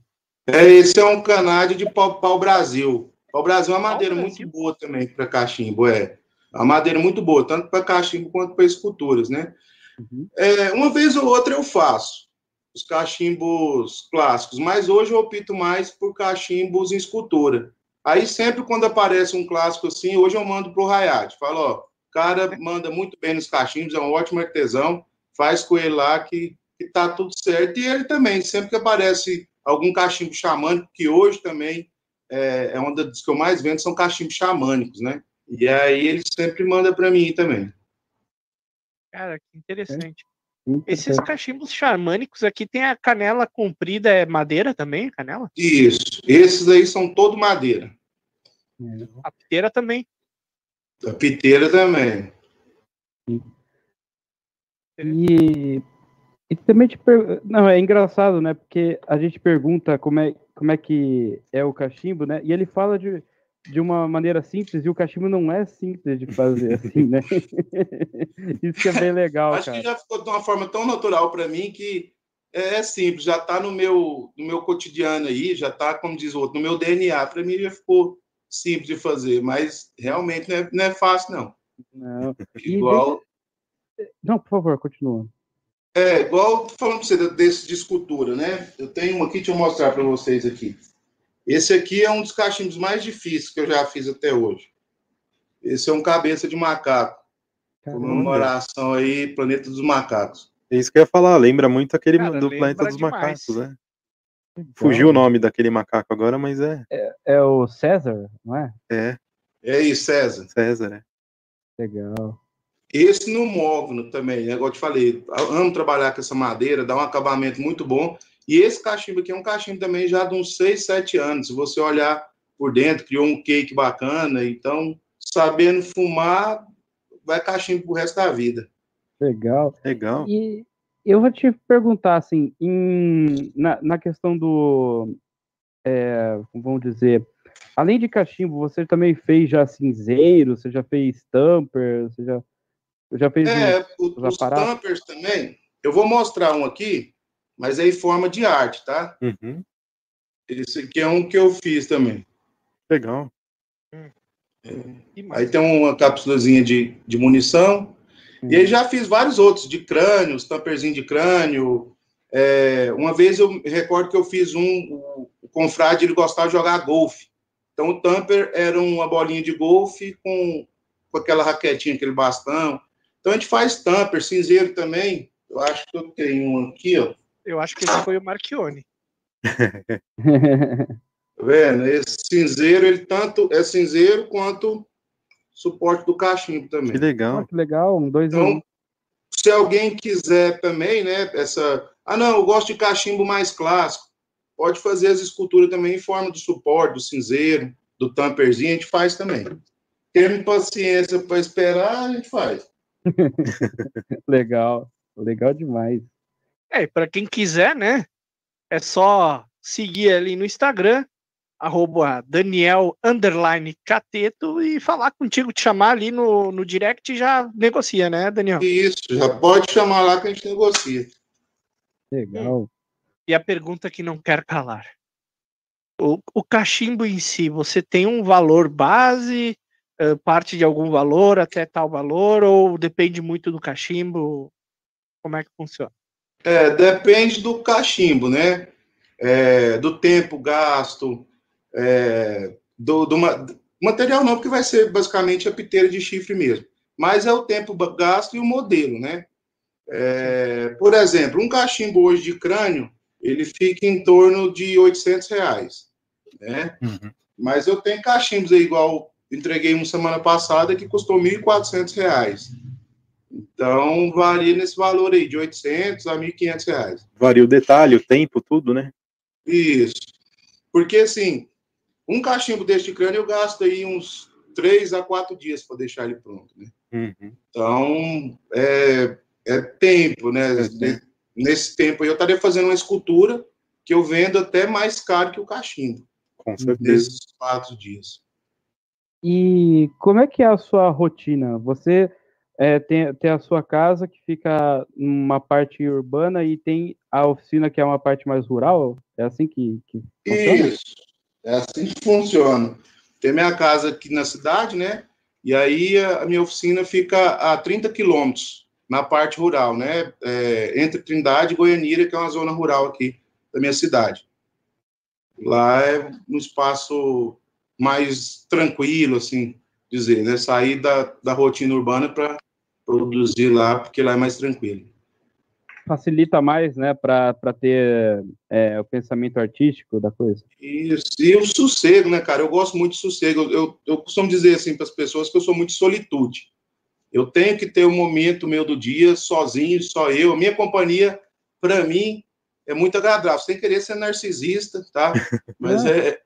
É, esse é um canário de pau-pau Brasil. O Brasil é uma madeira muito boa também para cachimbo, é. É uma madeira muito boa, tanto para cachimbo quanto para esculturas, né? Uhum. É, uma vez ou outra eu faço os cachimbos clássicos, mas hoje eu opto mais por cachimbos em escultura. Aí sempre quando aparece um clássico assim, hoje eu mando para o Hayat. Falo, ó, cara manda muito bem nos cachimbos, é um ótimo artesão, faz com ele lá que, que tá tudo certo. E ele também, sempre que aparece algum cachimbo xamânico, que hoje também é, é uma das que eu mais vendo, são cachimbos xamânicos, né? E aí ele sempre manda para mim também. Cara, que interessante. É. Esses cachimbos xamânicos aqui tem a canela comprida, é madeira também, canela? Isso, esses aí são todo madeira. A piteira também. A piteira também. E, e também te per... não é engraçado, né? Porque a gente pergunta como é como é que é o cachimbo, né? E ele fala de, de uma maneira simples, e o cachimbo não é simples de fazer assim, né? Isso que é bem legal, Acho cara. que já ficou de uma forma tão natural para mim que é, é simples, já está no meu, no meu cotidiano aí, já está, como diz o outro, no meu DNA. Para mim já ficou simples de fazer, mas realmente não é, não é fácil, não. Não. Igual. Não, por favor, continua. É, igual falando para você desse de escultura, né? Eu tenho um aqui, deixa eu mostrar para vocês aqui. Esse aqui é um dos cachimbos mais difíceis que eu já fiz até hoje. Esse é um cabeça de macaco. Caramba. Comemoração aí, Planeta dos Macacos. É isso que eu ia falar, lembra muito aquele Cara, do Planeta dos demais. Macacos, né? Fugiu o nome daquele macaco agora, mas é. É o César, não é? É, É isso, César. César, é. Legal. Esse no móvel também, né? Igual eu te falei, eu amo trabalhar com essa madeira, dá um acabamento muito bom. E esse cachimbo aqui é um cachimbo também já de uns 6, 7 anos. Se você olhar por dentro, criou um cake bacana. Então, sabendo fumar, vai cachimbo pro resto da vida. Legal. Legal. E eu vou te perguntar, assim, em- na, na questão do. é, vamos dizer, além de cachimbo, você também fez já cinzeiro, você já fez tamper, você já, já fez. É, o- os os tampers também. Eu vou mostrar um aqui, mas é em forma de arte, tá? Uhum, Esse aqui é um que eu fiz também. legal. Que massa. Aí tem uma cápsulazinha de, de munição. E aí já fiz vários outros, de crânio, os tamperzinho de crânio. É, uma vez eu me recordo que eu fiz um, o, o confrade, ele gostava de jogar golfe. Então o tamper era uma bolinha de golfe com, com aquela raquetinha, aquele bastão. Então a gente faz tamper, cinzeiro também. Eu acho que eu tenho um aqui, ó. Eu acho que esse foi o Marchione. Tá vendo? Esse cinzeiro, ele tanto é cinzeiro quanto suporte do cachimbo também. Que legal. Ah, que legal, um dois em um. Então, se alguém quiser também, né, essa... Ah, não, eu gosto de cachimbo mais clássico. Pode fazer as esculturas também em forma de suporte, do cinzeiro, do tamperzinho, a gente faz também. Tendo paciência para esperar, a gente faz. Legal, legal demais. É, para quem quiser, né? É só seguir ali no Instagram, arroba Daniel underline Cateto e falar contigo, te chamar ali no, no direct e já negocia, né, Daniel? Isso, já pode chamar lá que a gente negocia. Legal. E a pergunta que não quer calar. O, o cachimbo em si, você tem um valor base, parte de algum valor até tal valor, ou depende muito do cachimbo? Como é que funciona? É, depende do cachimbo, né? É, do tempo gasto, é, do, do ma- material não, porque vai ser basicamente a piteira de chifre mesmo. Mas é o tempo gasto e o modelo, né? É, por exemplo, um cachimbo hoje de crânio, ele fica em torno de 800 reais, né? Uhum. Mas eu tenho cachimbos aí, igual entreguei uma semana passada, que custou 1.400 reais. Então, varia nesse valor aí, de 800 a 1.500 reais. Varia o detalhe, o tempo, tudo, né? Isso. Porque, assim, um cachimbo deste crânio eu gasto aí uns 3 a 4 dias para deixar ele pronto, né? Uhum. Então, é, é tempo, né? É. Nesse tempo aí eu estaria fazendo uma escultura que eu vendo até mais caro que o cachimbo, Com certeza. nesses quatro dias. E como é que é a sua rotina? Você é, tem, tem a sua casa que fica numa parte urbana e tem a oficina que é uma parte mais rural? É assim que, que funciona? Isso. É assim que funciona. Tem minha casa aqui na cidade, né? E aí a minha oficina fica a 30 quilômetros na parte rural, né? É, entre Trindade e Goianira, que é uma zona rural aqui da minha cidade. Lá é um espaço mais tranquilo, assim, dizer, né? Sair da, da rotina urbana para produzir lá, porque lá é mais tranquilo. Facilita mais, né, para ter é, o pensamento artístico da coisa. Isso, e o sossego, né, cara? Eu gosto muito de sossego. Eu, eu, eu costumo dizer assim para as pessoas que eu sou muito de solitude. Eu tenho que ter um momento meu do dia sozinho, só eu. A minha companhia, para mim, é muito agradável, sem querer ser narcisista, tá? Mas Não. é,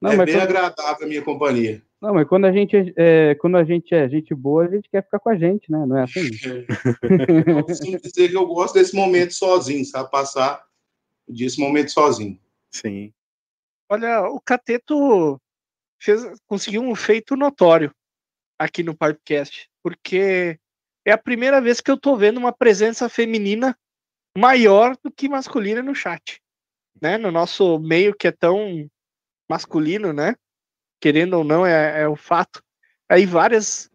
Não, é mas bem quando, agradável a minha companhia. Não, mas quando a gente é, quando a gente é gente boa, a gente quer ficar com a gente, né? Não é assim? Eu costumo dizer que eu gosto desse momento sozinho, sabe? Passar o dia, esse momento sozinho. Sim. Olha, o Cateto fez, conseguiu um feito notório aqui no podcast, porque é a primeira vez que eu tô vendo uma presença feminina maior do que masculina no chat, né? No nosso meio que é tão masculino, né? Querendo ou não, é, é o fato. Aí várias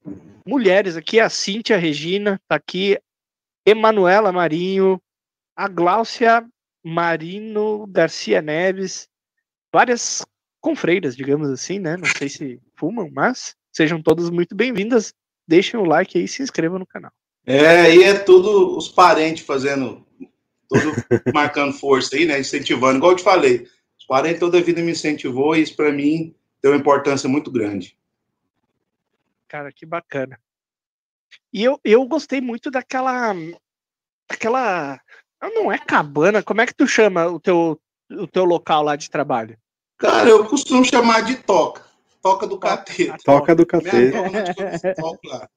mulheres aqui, a Cíntia Regina tá aqui, Emanuela Marinho, a Gláucia Marino Garcia Neves, várias confreiras, digamos assim, né? Não sei se fumam, mas sejam todas muito bem-vindas. Deixem o like aí e se inscrevam no canal. É, e é tudo os parentes fazendo, tudo marcando força aí, né? Incentivando, igual eu te falei. Os parentes toda a vida me incentivou e isso para mim tem uma importância muito grande. Cara, que bacana. E eu, eu gostei muito daquela. Aquela. Não é cabana, como é que tu chama o teu, o teu local lá de trabalho? Cara, eu costumo chamar de toca. Toca do cateto. Toca do lá.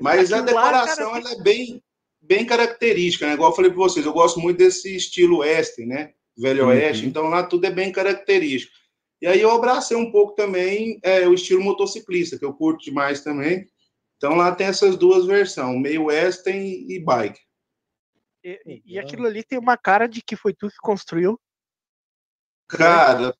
Mas a lá, decoração cara, ela é bem, bem característica, né? Igual eu falei para vocês, eu gosto muito desse estilo western, né? Velho Uhum. oeste, então lá tudo é bem característico. E aí eu abracei um pouco também é, o estilo motociclista, que eu curto demais também. Então lá tem essas duas versões, meio western e bike. E, e- aquilo ali tem uma cara de que foi tu que construiu. Cara,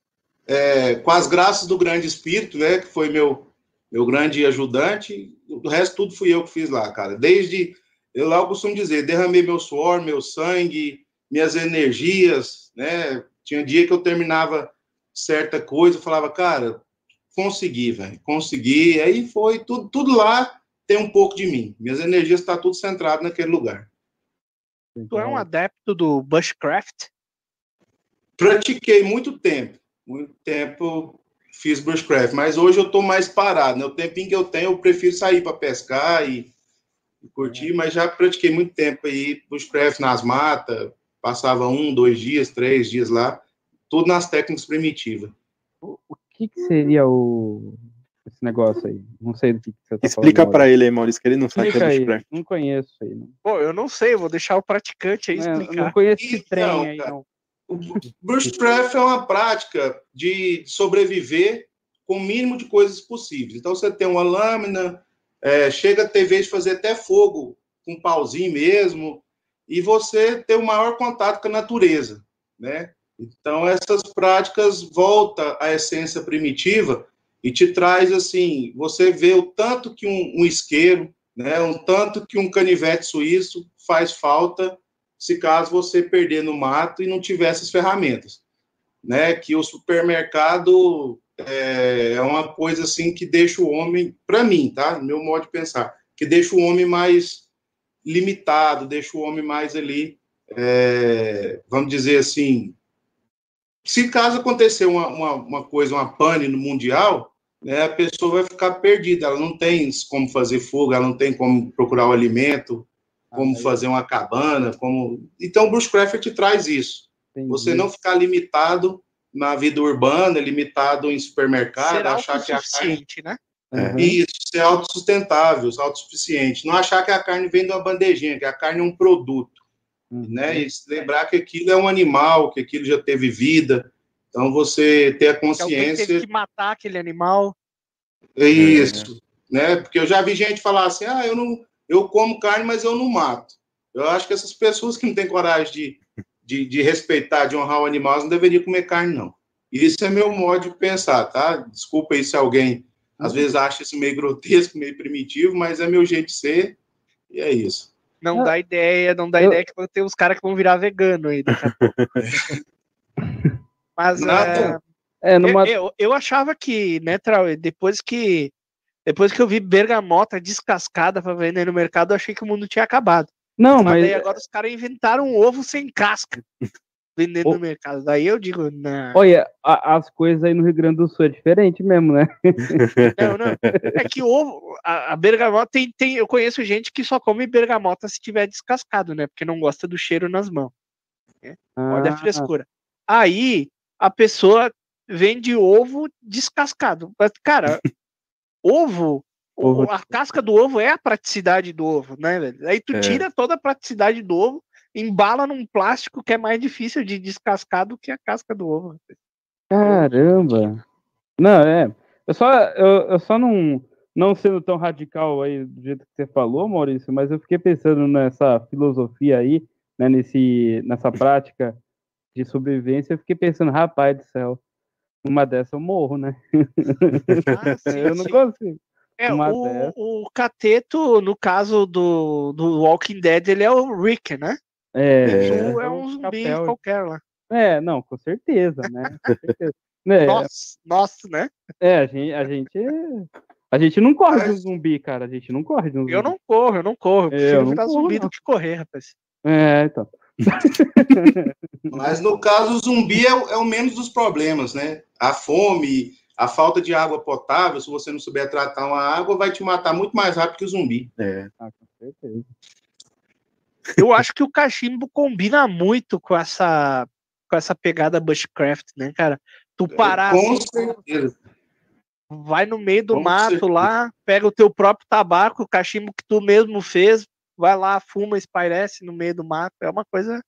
é, com as graças do grande espírito, né, que foi meu meu grande ajudante, o resto tudo fui eu que fiz lá, cara. Desde eu lá eu costumo dizer, derramei meu suor, meu sangue, minhas energias, né? Tinha dia que eu terminava certa coisa, eu falava, cara, consegui, velho, consegui. Aí foi tudo, tudo lá tem um pouco de mim. Minhas energias estão tudo centrado naquele lugar. Tu é um adepto do bushcraft? Pratiquei muito tempo, muito tempo fiz bushcraft, mas hoje eu estou mais parado. Né? O tempinho que eu tenho, eu prefiro sair para pescar e, e curtir, mas já pratiquei muito tempo aí bushcraft nas matas, passava um, dois dias, três dias lá, tudo nas técnicas primitivas. O que, que seria o esse negócio aí? Não sei do que, que você tá Explica pra ele aí, Maurício, que ele não sabe o que Explica é aí. Não conheço isso aí. Não. Pô, eu não sei, vou deixar o praticante aí eu explicar. não conheço esse Então, trem aí, cara. não. O bushcraft é uma prática de sobreviver com o mínimo de coisas possíveis. Então, você tem uma lâmina, é, chega a ter vez de fazer até fogo com um pauzinho mesmo, e você ter o maior contato com a natureza, né? Então, essas práticas voltam à essência primitiva e te traz, assim, você vê o tanto que um, um isqueiro, né, um tanto que um canivete suíço faz falta se caso você perder no mato e não tiver essas ferramentas, né? Que o supermercado é, é uma coisa assim que deixa o homem, para mim, tá? Meu modo de pensar, que deixa o homem mais limitado, deixa o homem mais ali, é, vamos dizer assim, se caso acontecer uma, uma, uma coisa, uma pane no mundial, né, a pessoa vai ficar perdida, ela não tem como fazer fogo, ela não tem como procurar o alimento, como Ah, fazer uma cabana, como então o bushcraft te traz isso. entendi. Você não ficar limitado na vida urbana, limitado em supermercado, Ser achar que a carne né? Uhum. isso, ser autossustentável, autossuficiente. Não achar que a carne vem de uma bandejinha, que a carne é um produto. Né? E se lembrar que aquilo é um animal, que aquilo já teve vida. Então você ter a Que consciência teve que matar aquele animal. é isso, né? Porque eu já vi gente falar assim: "Ah, eu não eu como carne, mas eu não mato". Eu acho que essas pessoas que não têm coragem de, de, de respeitar, de honrar o animal, não deveriam comer carne, não. Isso é meu modo de pensar, tá? Desculpa aí se alguém às vezes acha isso meio grotesco, meio primitivo, mas é meu jeito de ser e é isso. Não dá ideia, não dá eu- ideia que vão ter uns caras que vão virar vegano aí daqui a pouco. Mas. É, é, numa... eu, eu, eu achava que, né, Trau, depois que depois que eu vi bergamota descascada para vender no mercado, eu achei que o mundo tinha acabado. Não, Mas mas daí agora os caras inventaram um ovo sem casca vendendo no mercado. Daí eu digo, não, olha, a- as coisas aí no Rio Grande do Sul é diferente mesmo, né? não, não. É que ovo, a, a bergamota tem, tem. Eu conheço gente que só come bergamota se tiver descascado, né? Porque não gosta do cheiro nas mãos. Olha a Ah, frescura. Aí a pessoa vende ovo descascado. Mas, cara, Ovo- a casca do ovo é a praticidade do ovo, né, velho? Aí tu É. tira toda a praticidade do ovo, embala num plástico que é mais difícil de descascar do que a casca do ovo. Caramba! Não, é. Eu só, eu, eu só não, não sendo tão radical aí do jeito que você falou, Maurício, mas eu fiquei pensando nessa filosofia aí, né, nesse, nessa prática de sobrevivência, eu fiquei pensando, rapaz do céu, uma dessa eu morro, né? Ah, sim, eu não sim. consigo. É, o, o Cateto, no caso do, do Walking Dead, ele é o Rick, né? É, É. O é o um zumbi chapéu. qualquer lá. É, não, com certeza, né? Com certeza. É, Nossa, nossa, né? é, a gente, a gente. A gente não corre de um zumbi, cara. A gente não corre de um zumbi. Eu não corro, eu não corro. Eu É, prefiro eu não virar corro, zumbi não. do que correr, rapaz. É, então. Mas no caso, o zumbi é, o- é o menos dos problemas, né? A fome, a falta de água potável, se você não souber tratar uma água, vai te matar muito mais rápido que o zumbi. É, Ah, com certeza. Eu acho que o cachimbo combina muito com essa com essa pegada bushcraft, né, cara? Tu parar É, Com assim, certeza. vai no meio do Com mato certeza. lá, pega o teu próprio tabaco, o cachimbo que tu mesmo fez, vai lá, fuma, espairece no meio do mato. É uma coisa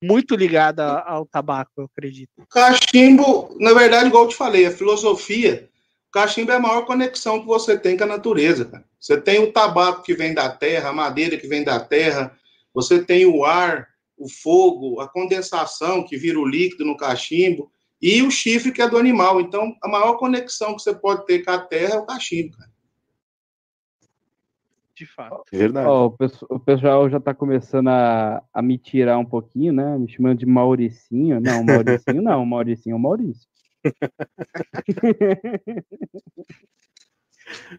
muito ligada ao tabaco, eu acredito. O cachimbo, na verdade, igual eu te falei, a filosofia, o cachimbo é a maior conexão que você tem com a natureza, cara. Você tem o tabaco que vem da terra, a madeira que vem da terra, você tem o ar, o fogo, a condensação que vira o líquido no cachimbo, e o chifre que é do animal. Então, a maior conexão que você pode ter com a terra é o cachimbo, cara. De fato. é verdade. Ó, o, pesso- o pessoal já tá começando a, a me tirar um pouquinho, né? Me chamando de Mauricinho. Não, Mauricinho não, Mauricinho é o Maurício.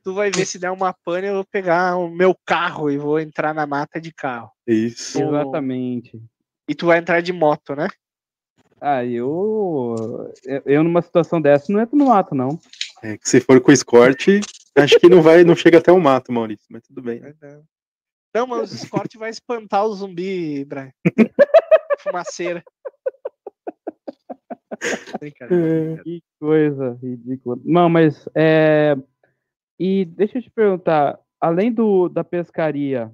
Tu vai ver se der uma pane, eu vou pegar o meu carro e vou entrar na mata de carro. Isso. Exatamente. E tu vai entrar de moto, né? Ah, eu, eu. Numa situação dessa, não entro no mato, não. É que se for com escorte, acho que não vai, não chega até o mato, Maurício, mas tudo bem. Não, mas o Escort vai espantar o zumbi, Brian. Fumaceira. Brincadeira. Que coisa ridícula. Não, mas é. E deixa eu te perguntar, além do da pescaria,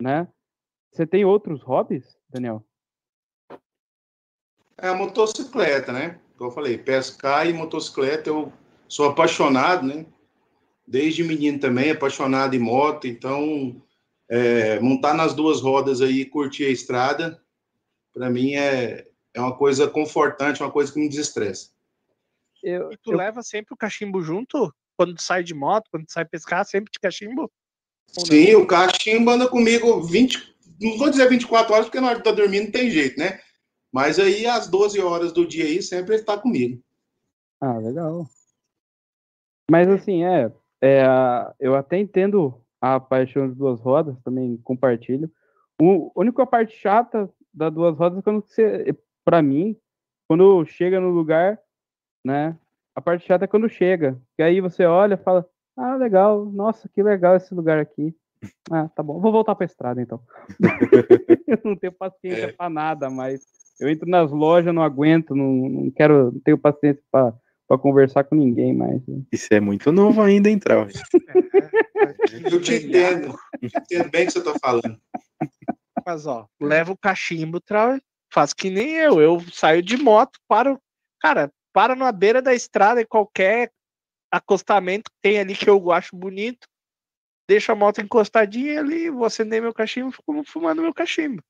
né? Você tem outros hobbies, Daniel? É a motocicleta, né? Como eu falei, pescar e motocicleta, eu sou apaixonado, né? Desde menino também, apaixonado em moto, então é, montar nas duas rodas aí curtir a estrada, para mim é, é uma coisa confortante, uma coisa que me desestressa. Eu, E tu eu- leva sempre o cachimbo junto? Quando tu sai de moto, quando tu sai pescar, sempre de cachimbo? Sim, o cachimbo anda comigo 20, não vou dizer 24 horas, porque na hora de estar dormindo não tem jeito, né? Mas aí às 12 horas do dia aí sempre ele está comigo. Ah, legal. Mas assim, é, é, eu até entendo a paixão de duas rodas, também compartilho. O a única parte chata das duas rodas é quando você, para mim, quando chega no lugar, né? A parte chata é quando chega. Que aí você olha e fala, ah, legal, nossa, que legal esse lugar aqui. Ah, tá bom, vou voltar pra estrada então. eu não tenho paciência É. pra nada, mas eu entro nas lojas, não aguento, não, não quero, não tenho paciência pra para conversar com ninguém mais. né? Isso é muito novo ainda, entrar. É, Eu te entendo, entendo bem o que você está falando. Mas ó, leva o cachimbo, trau, faz que nem eu. Eu saio de moto, paro, cara, para na beira da estrada e qualquer acostamento que tem ali que eu acho bonito, deixo a moto encostadinha ali, vou acender meu cachimbo, fico fumando meu cachimbo.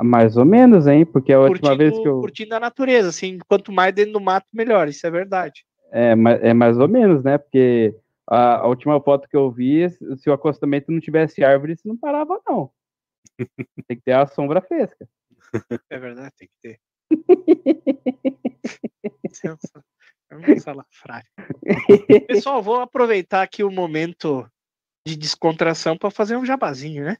Mais ou menos, hein? Porque a última Curtindo, vez que eu. curtindo a natureza, assim, quanto mais dentro do mato, melhor, isso é verdade. É, é mais ou menos, né? Porque a, a última foto que eu vi, se o acostamento não tivesse árvore, você não parava, não. Tem que ter a sombra fresca. É verdade, tem que ter. Salafrário. Pessoal, vou aproveitar aqui o momento de descontração para fazer um jabazinho, né?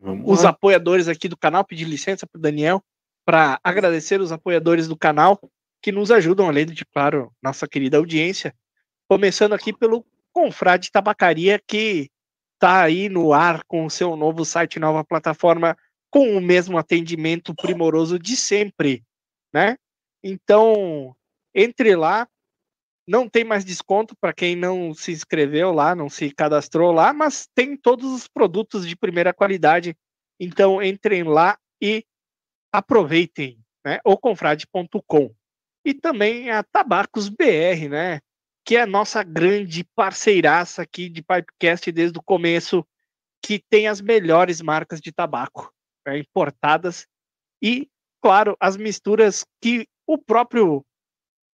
Vamos Os lá. apoiadores aqui do canal, pedir licença para Daniel para agradecer os apoiadores do canal que nos ajudam, além de, claro, nossa querida audiência. Começando aqui pelo Confrade Tabacaria, que está aí no ar com o seu novo site, nova plataforma, com o mesmo atendimento primoroso de sempre, né? Então, entre lá. Não tem mais desconto para quem não se inscreveu lá, não se cadastrou lá, mas tem todos os produtos de primeira qualidade. Então, entrem lá e aproveitem, né? O confrade.com. E também a Tabacos BR, né? Que é a nossa grande parceiraça aqui de Pipecast desde o começo, que tem as melhores marcas de tabaco né, importadas e, claro, as misturas que o próprio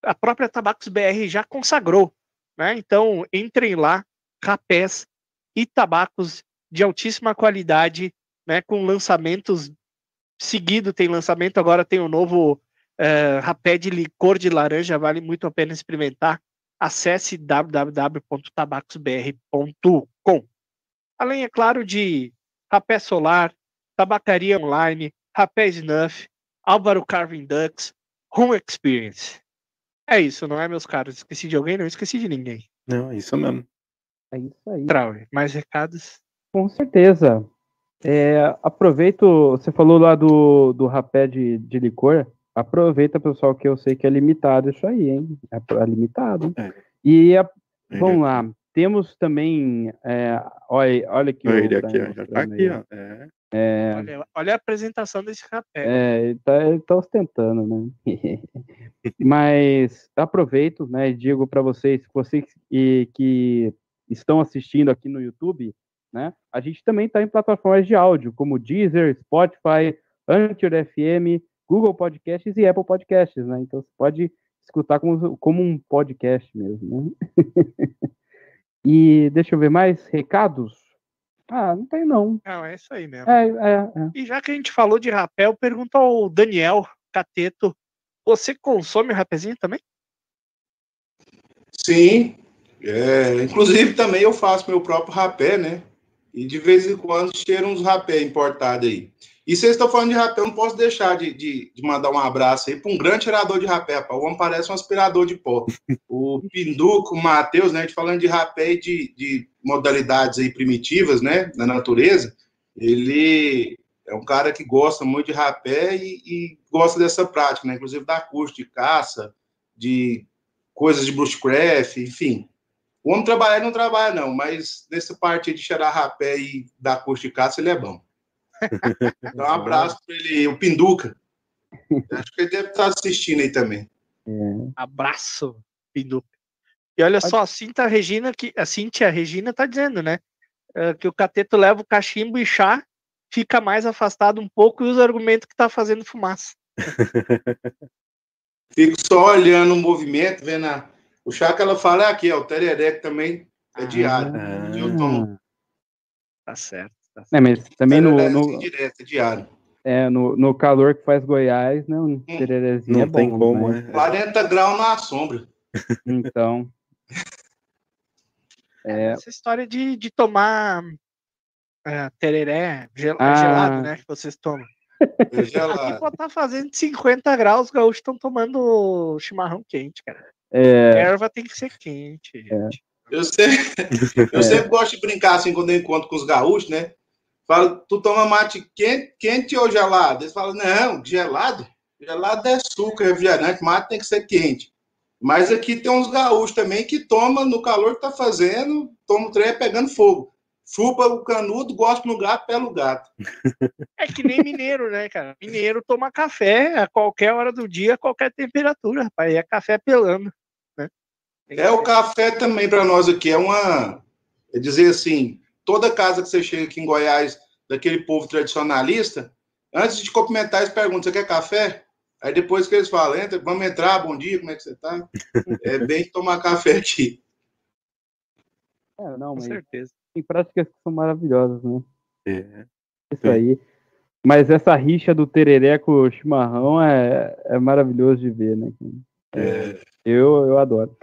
a própria Tabacos BR já consagrou, né? Então entrem lá, rapés e tabacos de altíssima qualidade, né? Com lançamentos seguido tem lançamento agora tem o novo é, rapé de licor de laranja, vale muito a pena experimentar. Acesse www.tabacosbr.com. Além, é claro, de rapé solar, tabacaria online, rapé snuff, Álvaro Carving Ducks, Home Experience. É isso, não é, meus caros? Esqueci de alguém? Não esqueci de ninguém. Não, é isso mesmo. É isso aí. Trauer, mais recados? Com certeza. É, aproveito, você falou lá do, do rapé de, de licor. Aproveita, pessoal, que eu sei que é limitado isso aí, hein? É, é limitado. É. E a, vamos lá, temos também. É, olha, olha aqui. o Ele aqui, ó, já tá aqui, ó. É. É, Olha, olha a apresentação desse rapé. É, ele tá, ele tá ostentando, né? Mas aproveito, né, e digo para vocês, vocês que, que estão assistindo aqui no YouTube, né? A gente também está em plataformas de áudio, como Deezer, Spotify, Anchor FM, Google Podcasts e Apple Podcasts, né? Então você pode escutar como, como um podcast mesmo, né? e deixa eu ver mais recados. Ah, não tem não. Não, é isso aí mesmo. É, é, é. E já que a gente falou de rapé, eu pergunto ao Daniel Cateto: você consome o rapézinho também? Sim, é, inclusive também eu faço meu próprio rapé, né? E de vez em quando cheiro uns rapé importados aí. E vocês estão falando de rapé, eu não posso deixar de, de, de mandar um abraço aí para um grande tirador de rapé. rapaz. O homem parece um aspirador de pó. O Pinduco, o Matheus, né? A gente falando de rapé e de, de modalidades aí primitivas, né? Na natureza. Ele é um cara que gosta muito de rapé e, e gosta dessa prática, né? Inclusive da curso de caça, de coisas de bushcraft, enfim. O homem trabalhar ele não trabalha, não, mas nessa parte de cheirar rapé e dar curso de caça, ele é bom. Dá um abraço para ele, o Pinduca. Acho que ele deve estar assistindo aí também. Abraço, Pinduca. E olha só, a Cinta Regina, que, a Cintia Regina tá dizendo, né? eh, que o cateto leva o cachimbo e chá, fica mais afastado um pouco e usa o argumento que tá fazendo fumaça. Fico só olhando o movimento, vendo a... o chá que ela fala é aqui, ó, o tereré que também é diário. Ah. Eu tomo Tá certo. Tá certo. É, mas também no, no, assim, direto, é diário. é, no, no calor que faz Goiás, né? Um tererezinho Não é bom, tem como, né? é. 40 graus na sombra. Então. É, Essa história de, de tomar eh, tereré gel- Ah. gelado, né? Que vocês tomam. É Aqui gelado. pode tá fazendo 50 graus, os gaúchos estão tomando chimarrão quente, cara. é, Erva tem que ser quente, gente. Eu sempre, eu É. sempre gosto de brincar assim quando eu encontro com os gaúchos, né? Falo, tu toma mate quente, quente ou gelado? Eles falam, não, gelado? Gelado é suco, refrigerante, mate tem que ser quente. Mas aqui tem uns gaúchos também que tomam no calor que tá fazendo, toma o trem é pegando fogo. Chupa o canudo, gosta no gato, pela o gato. É que nem mineiro, né, cara? Mineiro toma café a qualquer hora do dia, a qualquer temperatura, rapaz. E é café pelando. Né? É o café também para nós aqui, é uma. É dizer assim, toda casa que você chega aqui em Goiás, daquele povo tradicionalista, antes de cumprimentar, eles perguntam: você quer café? Aí depois que eles falam, entra, vamos entrar, bom dia, como é que você tá? É bem tomar café aqui. é, não, Com mas certeza. tem práticas que são maravilhosas, né? É. Isso Sim. aí. Mas essa rixa do tereré com o chimarrão é, é maravilhoso de ver, né? É, Eu, eu adoro.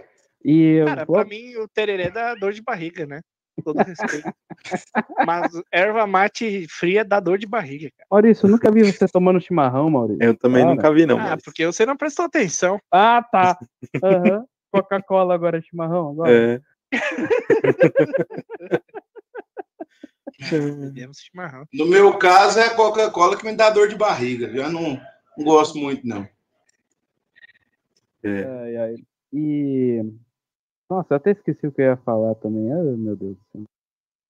E Cara, vou- pra mim o tereré dá dor de barriga, né? Com todo respeito. Mas erva mate fria dá dor de barriga, cara. Maurício, eu nunca vi você tomando chimarrão, Maurício. Eu também Cara. nunca vi, não. Ah, mas- porque você não prestou atenção. Ah, tá. Aham. Coca-Cola agora é chimarrão? Agora. É. Bebemos chimarrão. no meu caso, é a Coca-Cola que me dá dor de barriga. Eu não, não gosto muito, não. É. Ai, ai. E. Nossa, eu até esqueci o que eu ia falar também. Ai, meu Deus do céu.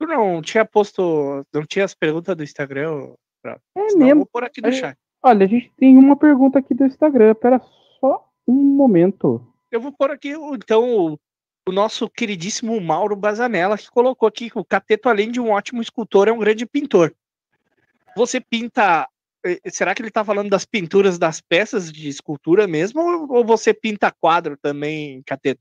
Tu não tinha posto. Não tinha as perguntas do Instagram? Pra... É Senão mesmo. vou pôr aqui no chat. Olha, a gente tem uma pergunta aqui do Instagram. Pera só um momento. Eu vou pôr aqui, então, o, nosso queridíssimo Mauro Bazanella, que colocou aqui que o Cateto, além de um ótimo escultor, é um grande pintor. Você pinta. eh, Será que ele tá falando das pinturas das peças de escultura mesmo? Ou você pinta quadro também, Cateto?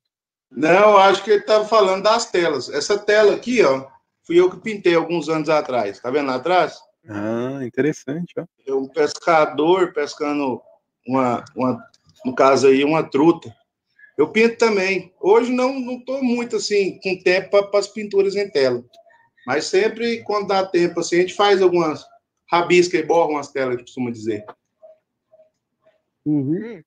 Não, acho que ele estava falando das telas. Essa tela aqui, ó, fui eu que pintei alguns anos atrás. Tá vendo lá atrás? Ah, interessante, ó. É um pescador pescando uma, uma, no caso aí, uma truta. Eu pinto também. Hoje não não estou muito assim com tempo para as pinturas em tela, mas sempre quando dá tempo assim a gente faz algumas rabisca e borra umas telas, costuma dizer. Uhum.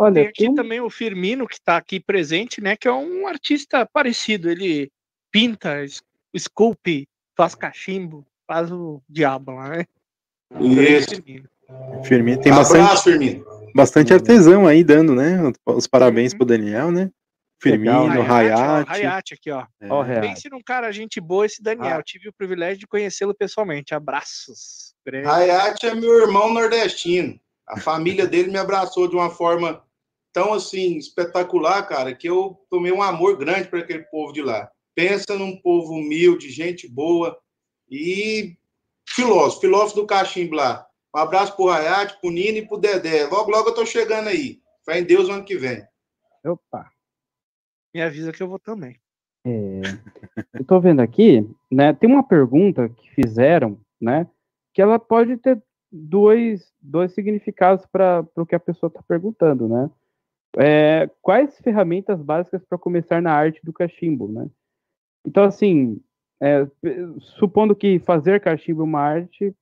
Olha, Tem aqui tem- também o Firmino, que está aqui presente, né? Que é um artista parecido. Ele pinta, es- esculpe, faz cachimbo, faz o diabo lá, né? Isso. Firmino. Firmino. Tem Abraço, bastante, Firmino. bastante artesão aí dando, né? Os parabéns Uhum. pro Daniel, né? Legal. Firmino, Hayate, ó, Hayate. Hayate aqui, ó. É. Pense num cara, gente boa, esse Daniel. Ah. Tive o privilégio de conhecê-lo pessoalmente. Abraços. Hayate é meu irmão nordestino. A família dele me abraçou de uma forma tão assim espetacular, cara, que eu tomei um amor grande para aquele povo de lá. Pensa num povo humilde, gente boa e filósofo, filósofo do cachimbo lá. Um abraço pro Hayate, pro Nino e pro Dedé. Logo, logo eu tô chegando aí. Fé em Deus o ano que vem. Opa. Me avisa que eu vou também. É, eu tô vendo aqui, né? Tem uma pergunta que fizeram, né? Que ela pode ter dois, dois significados para o que a pessoa está perguntando, né? É, quais ferramentas básicas para começar na arte do cachimbo, né? Então, assim, é, supondo que fazer cachimbo é uma arte,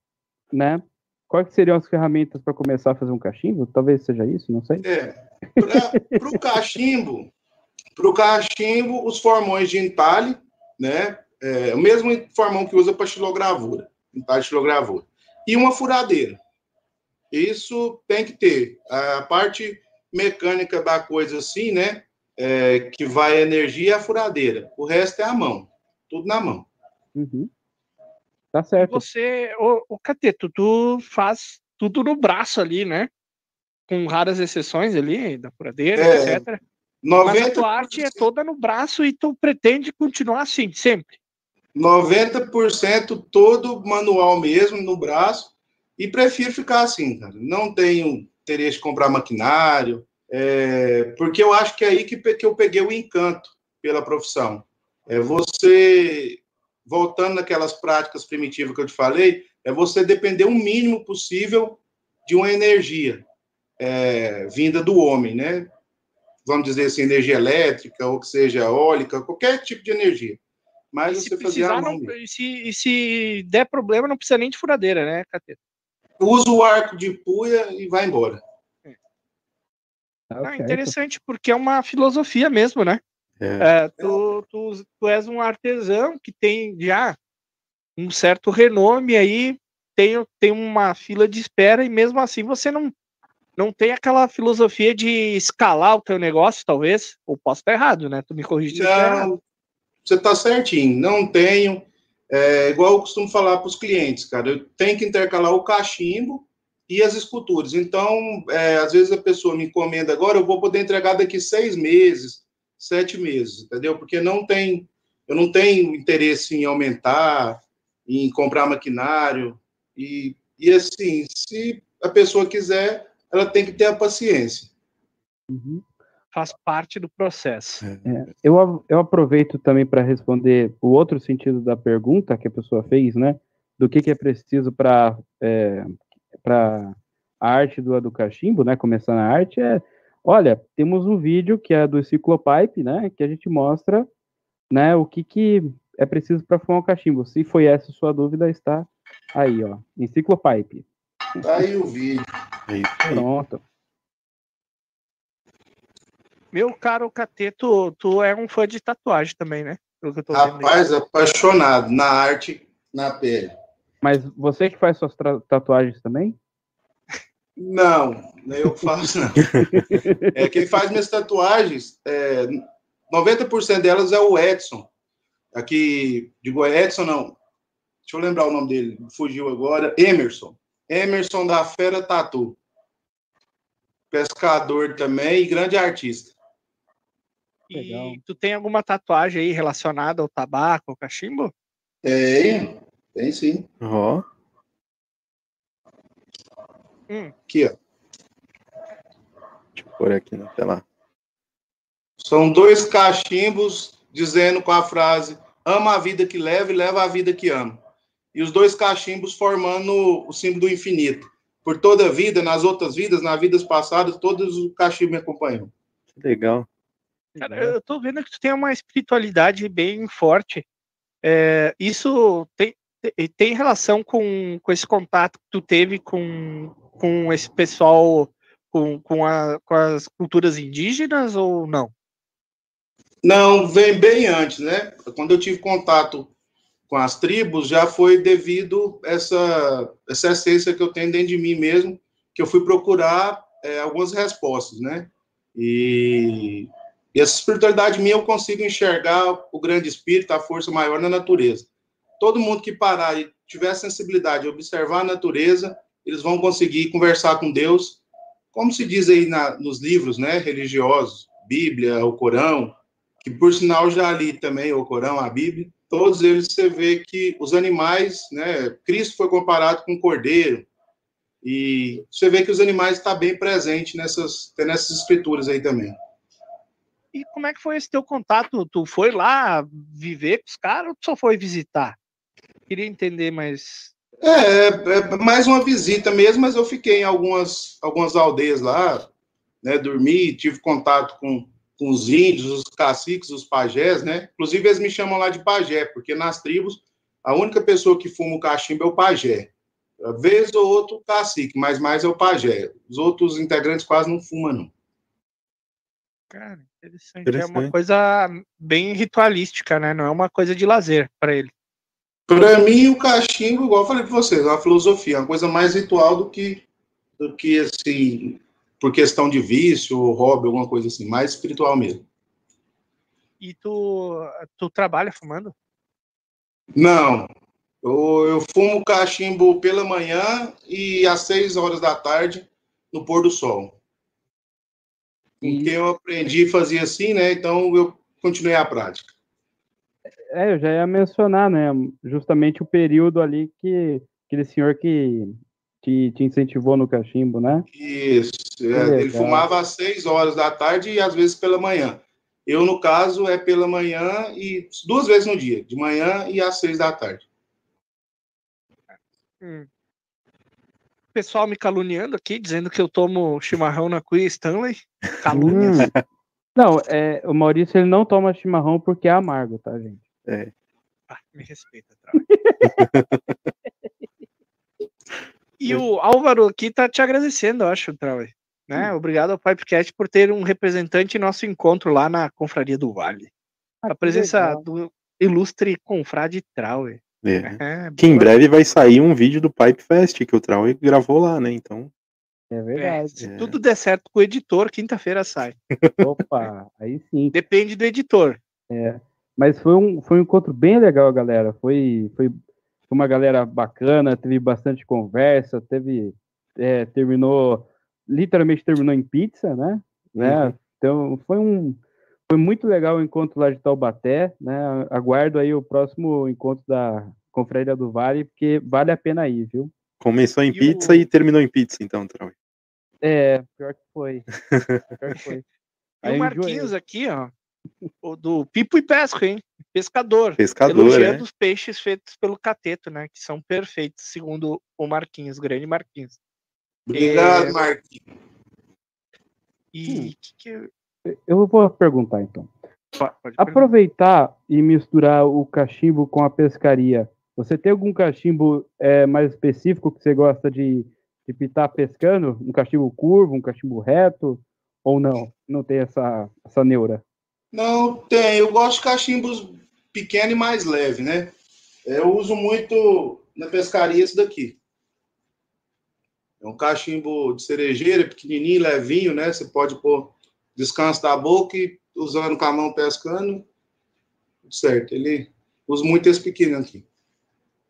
né? Quais seriam as ferramentas para começar a fazer um cachimbo? Talvez seja isso, não sei. É, para o cachimbo, pro cachimbo, os formões de entalhe, né? É, o mesmo formão que usa para xilogravura, entalhe xilogravura. E uma furadeira. Isso tem que ter. A parte mecânica da coisa assim, né? É, que vai a energia é a furadeira. O resto é a mão. Tudo na mão. Uhum. Tá certo. Você, o, o Cateto, tu faz tudo no braço ali, né? Com raras exceções ali, da furadeira, É, etc. Mas a 90%, tua arte é toda no braço e tu pretende continuar assim, sempre. 90% todo manual mesmo, no braço, e prefiro ficar assim, cara. Não tenho interesse de comprar maquinário, é, porque eu acho que é aí que, que eu peguei o encanto pela profissão. É você, voltando naquelas práticas primitivas que eu te falei, é você depender o mínimo possível de uma energia é, vinda do homem, né? Vamos dizer assim, energia elétrica, ou que seja eólica, qualquer tipo de energia. E Mas se você a precisar, não, e, se, e se der problema, não precisa nem de furadeira, né, Cateto? Usa o arco de puia e vai embora. Ah, certo. interessante, porque é uma filosofia mesmo, né? É. É, tu, tu, tu és um artesão que tem já um certo renome aí, tem, tem uma fila de espera e mesmo assim você não, não tem aquela filosofia de escalar o teu negócio, talvez, ou posso estar errado, né? Tu me corrige. Não, você está certinho. Não tenho. É, igual eu costumo falar para os clientes, cara, eu tenho que intercalar o cachimbo e as esculturas. Então, é, às vezes a pessoa me encomenda agora, eu vou poder entregar daqui seis meses, sete meses, entendeu? Porque não tem, eu não tenho interesse em aumentar, em comprar maquinário e, e assim, se a pessoa quiser, ela tem que ter a paciência. Uhum. Faz parte do processo. Eu, a- eu aproveito também para responder o outro sentido da pergunta que a pessoa fez, né? Do que, que é preciso para para a arte do, do cachimbo, né? Começar na arte é, olha, temos um vídeo que é do Ciclopipe, né? Que a gente mostra, né? O que que é preciso para fumar o cachimbo. Se foi essa a sua dúvida, está aí, ó, em Ciclopipe. Tá aí o vídeo. É. Pronto. Meu caro Cateto, tu é um fã de tatuagem também, né? Pelo que eu tô vendo aí. Rapaz, apaixonado na arte, na pele. Mas você que faz suas tatuagens também? Não, não é eu que faço, não. É, quem faz minhas tatuagens, é, 90% delas é o Edson. Aqui, digo, é Edson não. Deixa eu lembrar o nome dele, fugiu agora. Emerson. Emerson da Fera Tatu. Pescador também e grande artista. Legal. E tu tem alguma tatuagem aí relacionada ao tabaco, ao cachimbo? Tem, tem sim. Ó, Aqui, ó. deixa eu pôr aqui na tela. São dois cachimbos dizendo com a frase ama a vida que leva e leva a vida que ama. E os dois cachimbos formando o símbolo do infinito. por toda a vida, nas outras vidas, nas vidas passadas, todos o cachimbo me acompanhou. Legal. Cara, eu tô vendo que tu tem uma espiritualidade bem forte. É, isso tem, tem relação com, com esse contato que tu teve com, com esse pessoal, com, com, a, com as culturas indígenas ou não? Não, vem bem antes, né? Quando eu tive contato com as tribos, já foi devido essa essa essência que eu tenho dentro de mim mesmo, que eu fui procurar é, algumas respostas, né? E, e essa espiritualidade minha eu consigo enxergar o grande espírito, a força maior na natureza. Todo mundo que parar e tiver sensibilidade de observar a natureza, eles vão conseguir conversar com Deus, como se diz aí na, nos livros, né, religiosos, Bíblia, o Corão, que por sinal já li também o Corão, a Bíblia, todos eles você vê que os animais, né, Cristo foi comparado com um cordeiro, e você vê que os animais estão tá bem presentes nessas, nessas escrituras aí também. E como é que foi esse teu contato? Tu foi lá viver com os caras ou tu só foi visitar? Queria entender mais. É, é, é mais uma visita mesmo, mas eu fiquei em algumas, algumas aldeias lá, né, dormi, tive contato com com os índios, os caciques, os pajés, né? Inclusive, eles me chamam lá de pajé, porque nas tribos, a única pessoa que fuma o cachimbo é o pajé. Vez ou outro, cacique, mas mais é o pajé. Os outros integrantes quase não fumam, não. Cara, interessante. interessante. É uma coisa bem ritualística, né? Não é uma coisa de lazer para ele. Para mim, o cachimbo, igual eu falei para vocês, é uma filosofia, é uma coisa mais ritual do que, do que assim, por questão de vício, hobby, alguma coisa assim, mais espiritual mesmo. E tu, tu trabalha fumando? Não. Eu, eu fumo cachimbo pela manhã e às seis horas da tarde no pôr do sol. Porque eu aprendi a fazer assim, né? Então eu continuei a prática. É, eu já ia mencionar, né? Justamente o período ali que aquele senhor que te, te incentivou no cachimbo, né? Isso. É, ele fumava às seis horas da tarde e às vezes pela manhã. Eu, no caso, é pela manhã e duas vezes no dia, de manhã e às seis da tarde. Hum. Pessoal me caluniando aqui, dizendo que eu tomo chimarrão na Cuia Stanley. Calúnias. Hum. Não, é, o Maurício ele não toma chimarrão porque é amargo, tá, gente? É. Ah, me respeita, E o Álvaro aqui tá te agradecendo, eu acho, Trauer. Né? Hum. Obrigado ao Pipecast por ter um representante em nosso encontro lá na Confraria do Vale. Ah, a presença do ilustre confrade Trauer. É. É, que em breve vai sair um vídeo do Pipe Fest que o Trauer gravou lá, né? Então. É verdade. É, se é. tudo der certo com o editor, quinta-feira sai. Opa, aí sim. Depende do editor. É. Mas foi um, foi um encontro bem legal, galera. Foi, foi foi uma galera bacana, teve bastante conversa, teve é, terminou literalmente terminou em pizza, né? né? Uhum. Então foi um foi muito legal o encontro lá de Taubaté, né? Aguardo aí o próximo encontro da Confraria do Vale, porque vale a pena ir, viu? Começou em e pizza o... e terminou em pizza, então, Trau. É, pior que foi. Pior que foi. e o Marquinhos aqui, ó, o do Pipo e Pesco, hein? Pescador. Pescador, Elogiando é. os peixes feitos pelo Cateto, né? Que são perfeitos, segundo o Marquinhos, grande Marquinhos. Obrigado, é... Marquinhos. E hum. que que eu... vou perguntar, então. Pode, pode Aproveitar e misturar o cachimbo com a pescaria. Você tem algum cachimbo é, mais específico que você gosta de, de pitar pescando? Um cachimbo curvo, um cachimbo reto? Ou não? Não tem essa, essa neura? Não, tem. Eu gosto de cachimbos pequeno e mais leve, né? Eu uso muito na pescaria esse daqui. É um cachimbo de cerejeira, pequenininho, levinho, né? Você pode pôr descanso da boca e usando com a mão pescando. Certo, ele usa muito esse pequeno aqui.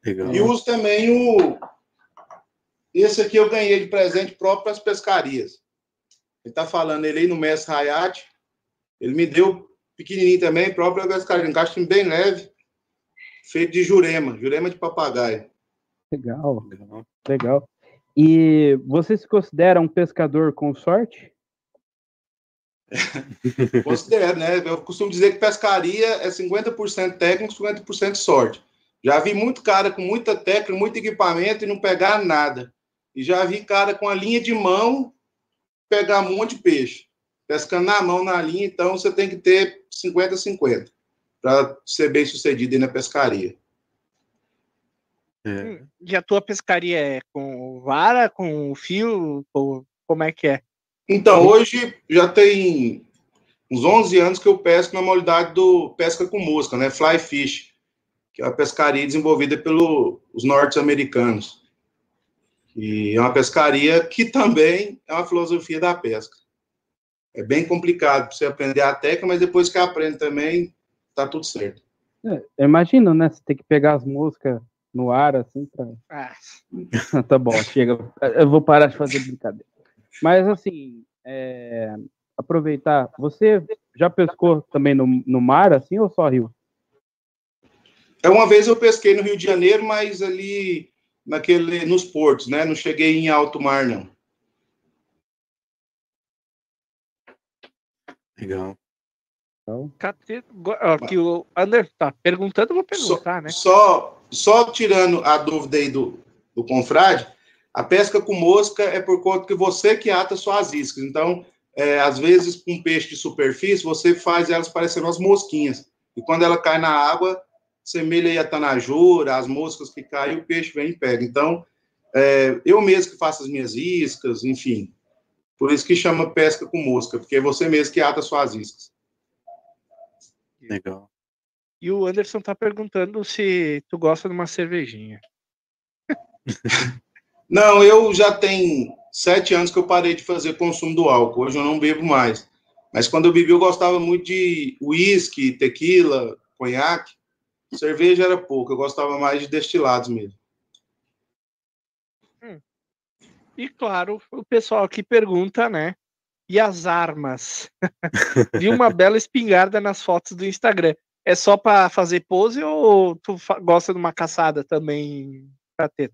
Legal. E uso também o. Esse aqui eu ganhei de presente próprio para as pescarias. Ele tá falando ele aí no Mestre Hayat. Ele me deu pequenininho também, próprio pescaria, um cachimbo bem leve, feito de jurema, jurema de papagaio. Legal, legal. E você se considera um pescador com sorte? Considero, né? Eu costumo dizer que pescaria é 50% técnico, 50% sorte. Já vi muito cara com muita técnica, muito equipamento e não pegar nada. e já vi cara com a linha de mão pegar um monte de peixe. Pescando na mão, na linha, então você tem que ter 50-50 para ser bem sucedido aí na pescaria. É. E a tua pescaria é com vara, com fio? Como é que é? Então, hoje já tem uns 11 anos que eu pesco na modalidade do pesca com mosca, né? Fly fish, que é uma pescaria desenvolvida pelos norte-americanos. E é uma pescaria que também é uma filosofia da pesca. É bem complicado para você aprender a técnica, mas depois que aprende também, tá tudo certo. É, imagina, né? Você tem que pegar as moscas no ar, assim, pra... Ah. tá bom, chega. Eu vou parar de fazer brincadeira. Mas, assim, é... aproveitar, você já pescou também no, no mar, assim, ou só rio? É, uma vez eu pesquei no Rio de Janeiro, mas ali naquele, nos portos, né? Não cheguei em alto mar, não. Legal. Então, que o Ander tá perguntando, eu vou perguntar, só, né? Só, só tirando a dúvida aí do, do confrade, a pesca com mosca é por conta que você que ata suas iscas. Então, é, às vezes, com peixe de superfície, você faz elas parecendo as mosquinhas. E quando ela cai na água, semelha aí a tanajura, as moscas que caem, o peixe vem e pega. Então, é, eu mesmo que faço as minhas iscas, enfim. Por isso que chama pesca com mosca, porque é você mesmo que ata suas iscas. Legal. E o Anderson tá perguntando se tu gosta de uma cervejinha. Não, eu já tenho sete anos que eu parei de fazer consumo do álcool. Hoje eu não bebo mais. Mas quando eu bebi, eu gostava muito de uísque, tequila, conhaque. Cerveja era pouco, eu gostava mais de destilados mesmo. Hum. E claro, o pessoal aqui pergunta, né? E as armas? Vi uma bela espingarda nas fotos do Instagram. É só para fazer pose ou tu gosta de uma caçada também para ter?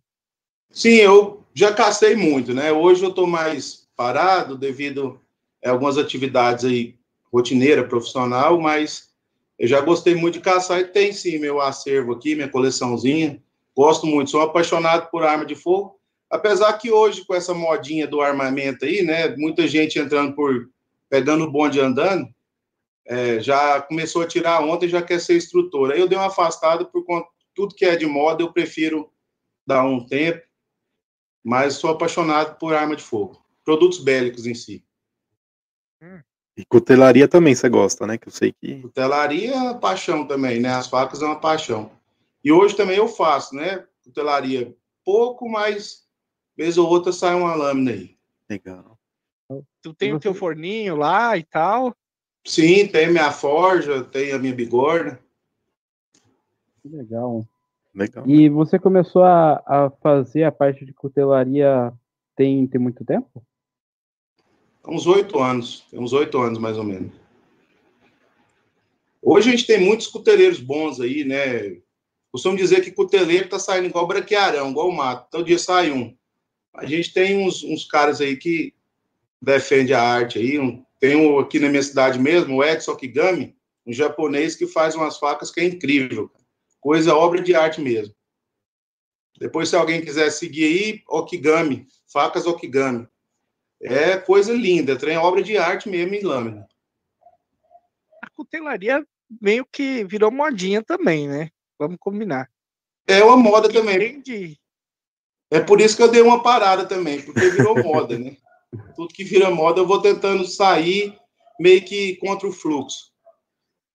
Sim, eu já cacei muito, né? Hoje eu estou mais parado devido a algumas atividades aí rotineira, profissional, mas eu já gostei muito de caçar e tem sim meu acervo aqui, minha coleçãozinha. Gosto muito, sou apaixonado por arma de fogo. Apesar que hoje, com essa modinha do armamento aí, né, muita gente entrando por pegando o bonde andando, é, já começou a tirar ontem já quer ser instrutor. Aí eu dei uma afastada por conta tudo que é de moda, eu prefiro dar um tempo, mas sou apaixonado por arma de fogo, produtos bélicos em si. Hum. E cutelaria também você gosta, né? Que eu sei que. Cutelaria é uma paixão também, né? As facas é uma paixão. E hoje também eu faço, né? Cutelaria pouco, mas vez ou outra sai uma lâmina aí. Legal. Tu tem o teu forninho lá e tal? Sim, tem minha forja, tem a minha bigorna. Legal. Legal. E você começou a, a fazer a parte de cutelaria tem, tem muito tempo? uns oito anos, tem uns oito anos mais ou menos. Hoje a gente tem muitos cuteleiros bons aí, né? Costumo dizer que cuteleiro tá saindo igual braquearão, igual mato. Todo dia sai um. A gente tem uns, uns caras aí que defende a arte aí. Um, tem um, aqui na minha cidade mesmo, o Edson Okigami, um japonês que faz umas facas que é incrível. Coisa, obra de arte mesmo. Depois, se alguém quiser seguir aí, Okigami, facas Okigami. É coisa linda, trem obra de arte mesmo em lâmina. A cutelaria meio que virou modinha também, né? Vamos combinar. É uma moda também. Entendi. É por isso que eu dei uma parada também, porque virou moda, né? Tudo que vira moda, eu vou tentando sair meio que contra o fluxo.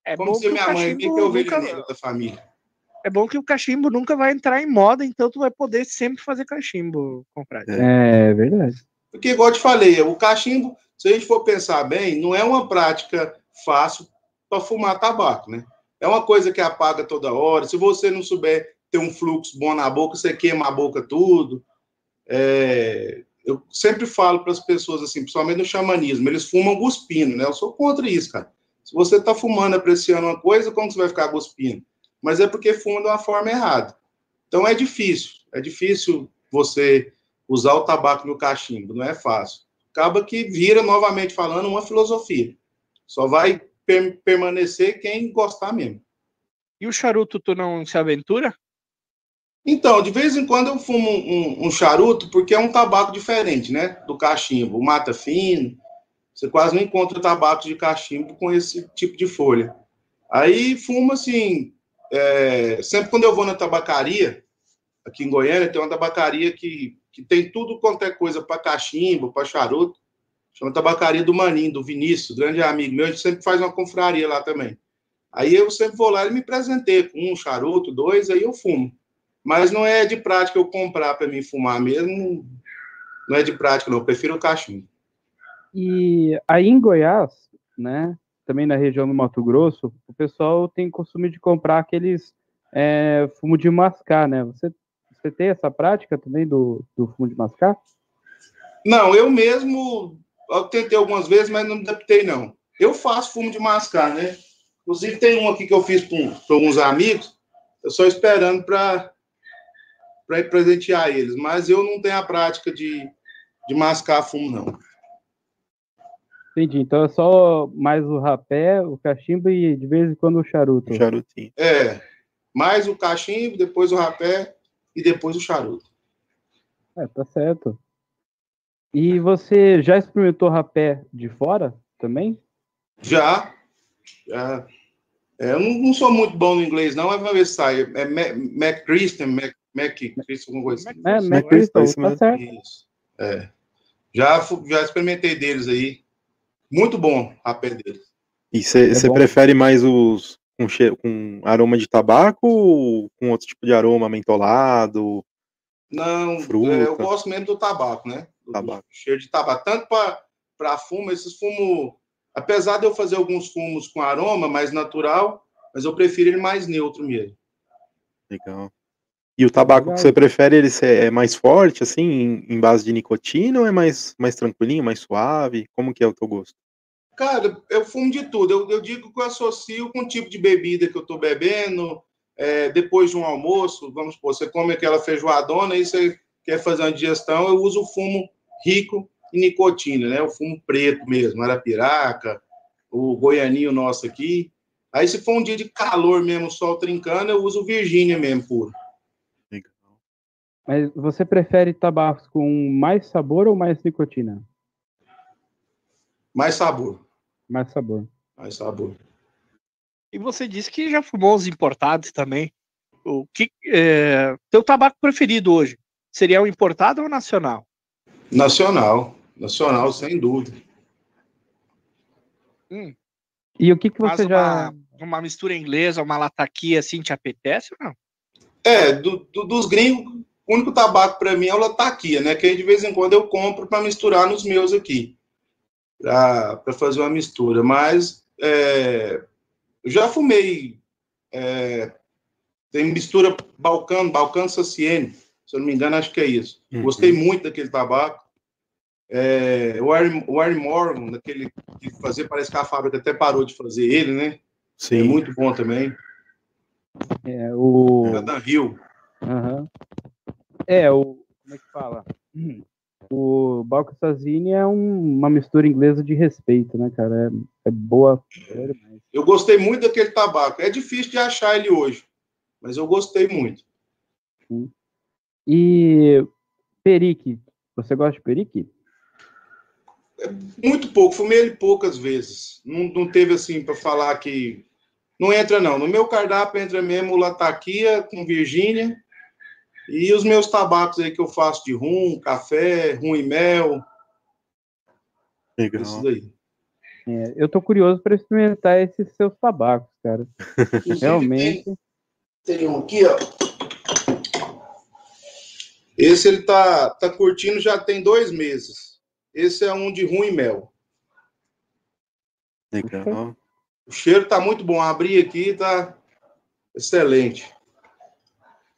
É Como se minha mãe, meio que é ovelha nunca... da família. É bom que o cachimbo nunca vai entrar em moda, então tu vai poder sempre fazer cachimbo, comprar. É, é verdade. Porque, igual eu te falei, o cachimbo, se a gente for pensar bem, não é uma prática fácil para fumar tabaco, né? É uma coisa que apaga toda hora. Se você não souber ter um fluxo bom na boca, você queima a boca tudo. É... Eu sempre falo para as pessoas assim, principalmente no xamanismo, eles fumam cuspindo, né? Eu sou contra isso, cara. Se você está fumando, apreciando uma coisa, como você vai ficar cuspindo? Mas é porque fuma de uma forma errada. Então é difícil. É difícil você usar o tabaco no cachimbo, não é fácil. Acaba que vira, novamente falando, uma filosofia. Só vai per permanecer quem gostar mesmo. E o charuto, tu não se aventura? Então, de vez em quando eu fumo um, um, um charuto, porque é um tabaco diferente, né? Do cachimbo. O mata fino. Você quase não encontra tabaco de cachimbo com esse tipo de folha. Aí fumo assim. É, sempre quando eu vou na tabacaria, aqui em Goiânia, tem uma tabacaria que, que tem tudo quanto é coisa para cachimbo, para charuto. Chama Tabacaria do Maninho, do Vinícius, grande amigo meu. A gente sempre faz uma confraria lá também. Aí eu sempre vou lá e me presentei com um charuto, dois, aí eu fumo. Mas não é de prática eu comprar para mim fumar mesmo. Não é de prática, não. Eu prefiro o cachimbo. E aí em Goiás, né, também na região do Mato Grosso, o pessoal tem costume de comprar aqueles é, fumo de mascar, né? Você, você tem essa prática também do, do fumo de mascar? Não, eu mesmo eu tentei algumas vezes, mas não me adaptei, não. Eu faço fumo de mascar, né? Inclusive, tem um aqui que eu fiz para alguns amigos, eu só esperando para presentear eles, mas eu não tenho a prática de, de mascar fumo, não. Entendi. Então é só mais o rapé, o cachimbo e de vez em quando o charuto. O charutinho. É. Mais o cachimbo, depois o rapé e depois o charuto. É, tá certo. E você já experimentou rapé de fora também? Já. Já. É, eu não, não, sou muito bom no inglês, não, mas vamos ver se sai. É McChristian, Mac, Mac, alguma coisa assim. É, McChristian, tá certo. Isso. É. Já, já experimentei deles aí. Muito bom a deles. E você é prefere mais os com, cheiro, com aroma de tabaco ou com outro tipo de aroma, mentolado? Não, é, eu gosto mesmo do tabaco, né? Do, tabaco. Do cheiro de tabaco. Tanto para fumo, esses fumos. Apesar de eu fazer alguns fumos com aroma mais natural, mas eu prefiro ele mais neutro mesmo. Legal. E o tabaco Legal. que você prefere, ele é mais forte, assim, em, em, base de nicotina, ou é mais, mais tranquilinho, mais suave? Como que é o teu gosto? Cara, eu fumo de tudo. Eu, eu digo que eu associo com o tipo de bebida que eu estou bebendo, é, depois de um almoço, vamos supor, você come aquela feijoadona e você quer fazer uma digestão, eu uso o fumo rico em nicotina, né? O fumo preto mesmo, arapiraca, o goianinho nosso aqui. Aí, se for um dia de calor mesmo, sol trincando, eu uso Virgínia mesmo, puro. Mas você prefere tabacos com mais sabor ou mais nicotina? Mais sabor. Mais sabor. Mais sabor. E você disse que já fumou os importados também. O que é, teu tabaco preferido hoje seria o importado ou nacional? Nacional, nacional sem dúvida. Hum. E o que que você Mas já uma, uma mistura inglesa, uma lataquia assim te apetece ou não? É, do, do, dos gringos, o único tabaco para mim é o lataquia, né? Que aí de vez em quando eu compro para misturar nos meus aqui, para fazer uma mistura. Mas é, eu já fumei. É, tem mistura Balcão, Balcão Saciene, se eu não me engano, acho que é isso. Uhum. Gostei muito daquele tabaco. É, o Harry Morgan, daquele que fazia, parece que a fábrica até parou de fazer ele, né? Sim. É muito bom também. É, o. Adam Hill. Uhum. É, o. Como é que fala? O Balco Sazzini é um, uma mistura inglesa de respeito, né, cara? É, é boa. É eu gostei muito daquele tabaco. É difícil de achar ele hoje, mas eu gostei muito. E perique, você gosta de perique? É muito pouco, fumei ele poucas vezes. Não, não teve assim para falar que não entra não. No meu cardápio entra mesmo o lataquia com Virgínia e os meus tabacos aí que eu faço de rum, café, rum e mel. Legal. Isso daí. É, eu tô curioso para experimentar esses seus tabacos, cara. Realmente. Tem, tem, um aqui, ó. Esse ele tá, tá curtindo já tem dois meses. Esse é um de rum e mel. Legal. O cheiro tá muito bom. Abri aqui, tá excelente.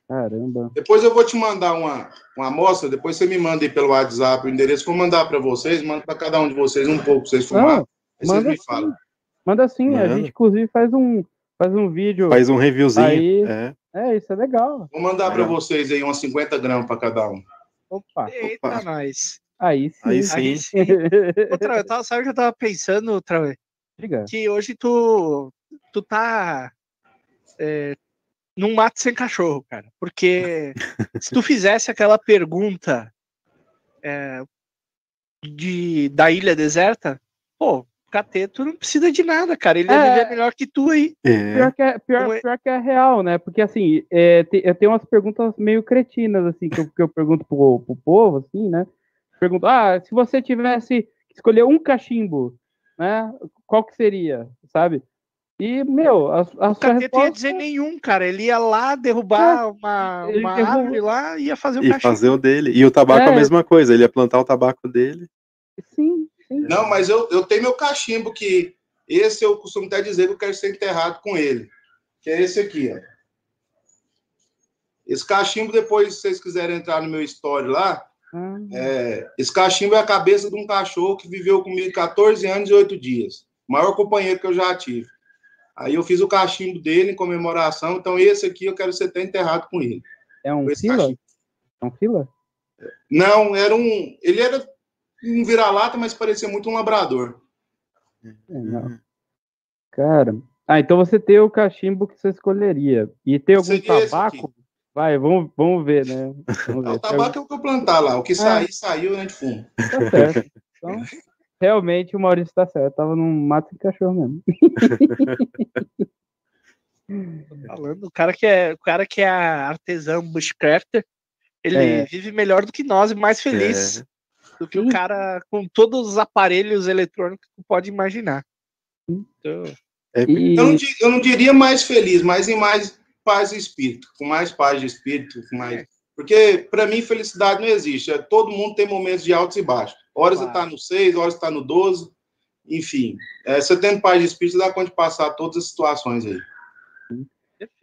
Caramba. Depois eu vou te mandar uma, uma amostra, depois você me manda aí pelo WhatsApp o endereço, vou mandar para vocês, mando para cada um de vocês um pouco, vocês fumarem. Manda me falam. Manda sim, Manda. a gente inclusive faz um, faz um vídeo. Faz um reviewzinho. Aí, é. é, isso é legal. Vou mandar é. para vocês aí umas 50 gramas para cada um. Opa. Eita, Opa. nós. Aí sim. Aí sim. Aí sim. Outra, eu tava, sabe o que eu tava pensando, outra Diga. Que hoje tu, tu tá. É, não mate sem cachorro, cara. Porque se tu fizesse aquela pergunta é, de, da ilha deserta, pô, Cateto não precisa de nada, cara. Ele é, viver melhor que tu aí. É. Pior, que é, pior, é... pior que é real, né? Porque assim, é, te, eu tenho umas perguntas meio cretinas, assim, que eu, que eu pergunto pro, pro povo, assim, né? Pergunto, ah, se você tivesse que escolher um cachimbo, né? Qual que seria, sabe? E, meu, a, a o Cateto resposta... ia dizer nenhum, cara. Ele ia lá derrubar é, uma, uma árvore lá e ia fazer o e cachimbo. fazer o dele. E o tabaco é a mesma coisa, ele ia plantar o tabaco dele. Sim, não, mas eu, eu tenho meu cachimbo que esse eu costumo até dizer que eu quero ser enterrado com ele. Que é esse aqui, ó. Esse cachimbo, depois, se vocês quiserem entrar no meu story lá, uhum. é, esse cachimbo é a cabeça de um cachorro que viveu comigo 14 anos e 8 dias. O maior companheiro que eu já tive. Aí eu fiz o cachimbo dele em comemoração. Então, esse aqui eu quero ser até enterrado com ele. É um fila? É um fila? Não, era um. Ele era um vira-lata, mas parecia muito um labrador. É, não. Cara, ah, então você tem o cachimbo que você escolheria. E tem algum tabaco? Vai, vamos, vamos ver, né? Vamos ver. o tabaco é o que eu plantar lá. O que sair, saiu, né, de fundo. Tá certo. Então, realmente o Maurício está certo. Tava num mato de cachorro mesmo. Falando, o cara que é, o cara que é artesão bushcrafter, ele é. vive melhor do que nós e mais feliz. É do que o cara com todos os aparelhos eletrônicos que pode imaginar. Então, é, e... eu, não, eu, não, diria mais feliz, mas em mais paz de espírito, com mais paz de espírito, com mais. Porque, para mim, felicidade não existe. É, todo mundo tem momentos de altos e baixos. Horas claro. você está no 6, horas está no 12. Enfim, é, você tendo paz de espírito, dá conta de passar todas as situações aí.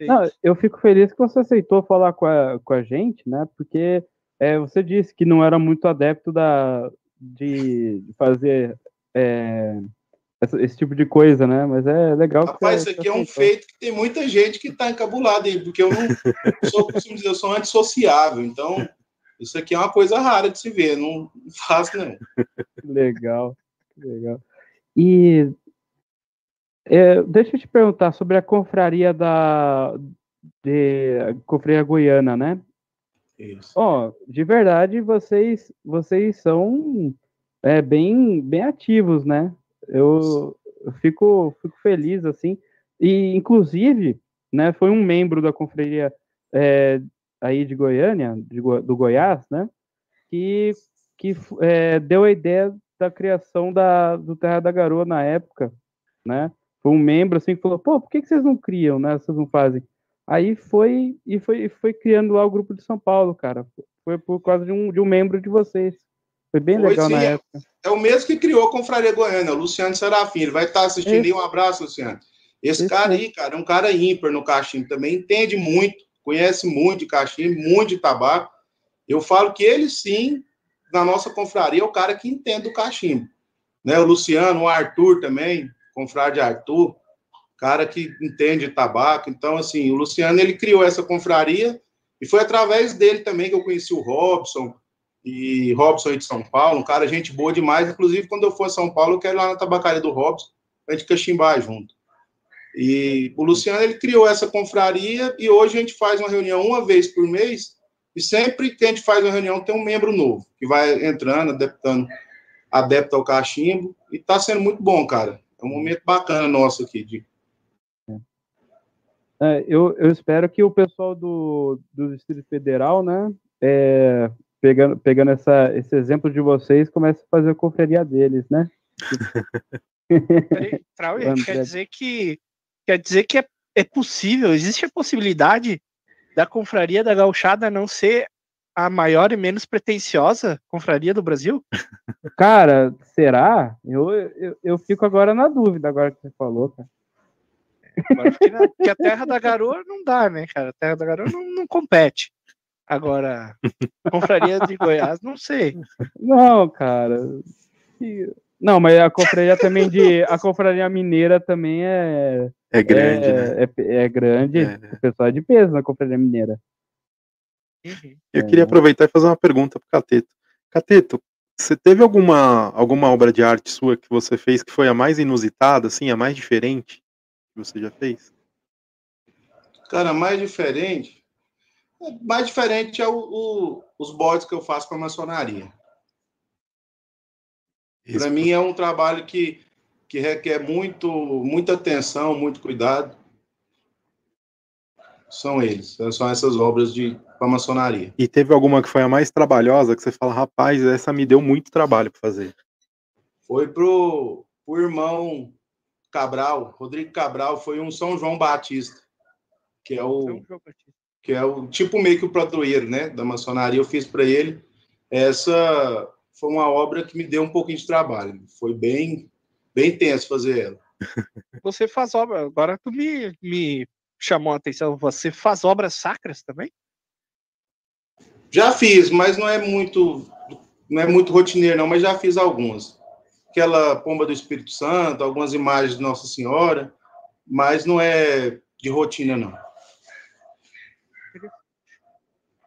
Não, eu fico feliz que você aceitou falar com a, com a gente, né? Porque é, você disse que não era muito adepto da, de, fazer é, esse, esse, tipo de coisa, né? Mas é legal. Rapaz, isso aqui é um feito que tem muita gente que está encabulada aí, porque eu não sou, como dizer, eu sou antissociável, então isso aqui é uma coisa rara de se ver, não faço não. Legal, legal. E é, deixa eu te perguntar sobre a confraria da de, confraria goiana, né? Ó, oh, de verdade, vocês vocês são é, bem bem ativos, né? Eu, fico fico feliz assim. E inclusive, né, foi um membro da confraria é, aí de Goiânia, de, do Goiás, né, que que é, deu a ideia da criação da, do Terra da Garoa na época, né? Foi um membro assim que falou, pô, por que, que vocês não criam, né? Vocês não fazem? Aí foi e foi, foi criando lá o grupo de São Paulo, cara. Foi por causa de um, de um membro de vocês. Foi bem legal sim, na é, época. É o mesmo que criou a Confraria Goiânia, o Luciano Serafim. Ele vai estar assistindo aí. Um abraço, Luciano. Esse, Esse cara aí, cara, é um cara ímpar no cachimbo também, entende muito, conhece muito de cachimbo, muito de tabaco. Eu falo que ele sim, na nossa confraria, é o cara que entende do cachimbo. Né? O Luciano, o Arthur também, confrade Arthur cara que entende tabaco. Então, assim, o Luciano ele criou essa confraria e foi através dele também que eu conheci o Robson e Robson de São Paulo, um cara gente boa demais. Inclusive, quando eu for a São Paulo, eu quero ir lá na tabacaria do Robson a gente cachimbar junto. E o Luciano ele criou essa confraria e hoje a gente faz uma reunião uma vez por mês e sempre que a gente faz uma reunião tem um membro novo que vai entrando, adaptando, adepto ao cachimbo e está sendo muito bom, cara. É um momento bacana nosso aqui de é, eu, eu espero que o pessoal do, do Distrito Federal, né, é, pegando, pegando essa, esse exemplo de vocês, comece a fazer a confraria deles, né? Trauer, quer dizer que quer dizer que é, é possível, existe a possibilidade da confraria da gauchada não ser a maior e menos pretensiosa confraria do Brasil? Cara, será? Eu, eu, eu fico agora na dúvida, agora que você falou, cara. Porque a Terra da Garoa não dá, né, cara? A Terra da Garoa não, não compete. Agora, confraria de Goiás, não sei. Não, cara. Não, mas a confraria também de. A confraria mineira também é. É grande. É, né? é, é grande. É. O pessoal é de peso na confraria mineira. Uhum. Eu queria aproveitar e fazer uma pergunta pro Cateto. Cateto, você teve alguma, alguma obra de arte sua que você fez que foi a mais inusitada, assim, a mais diferente? que você já fez? Cara, mais diferente. Mais diferente é o, o, os bodes que eu faço para maçonaria. Para mim é um trabalho que, que requer muito, muita atenção, muito cuidado. São eles, são essas obras de para maçonaria. E teve alguma que foi a mais trabalhosa que você fala, rapaz, essa me deu muito trabalho para fazer? Foi pro, pro irmão Cabral, Rodrigo Cabral, foi um São João Batista, que é o que é o tipo meio que o padroeiro, né, da maçonaria. Eu fiz para ele. Essa foi uma obra que me deu um pouquinho de trabalho. Foi bem bem tenso fazer ela. Você faz obra, agora tu me, me chamou a atenção, você faz obras sacras também? Já fiz, mas não é muito não é muito rotineiro não, mas já fiz algumas aquela pomba do Espírito Santo, algumas imagens de Nossa Senhora, mas não é de rotina, não.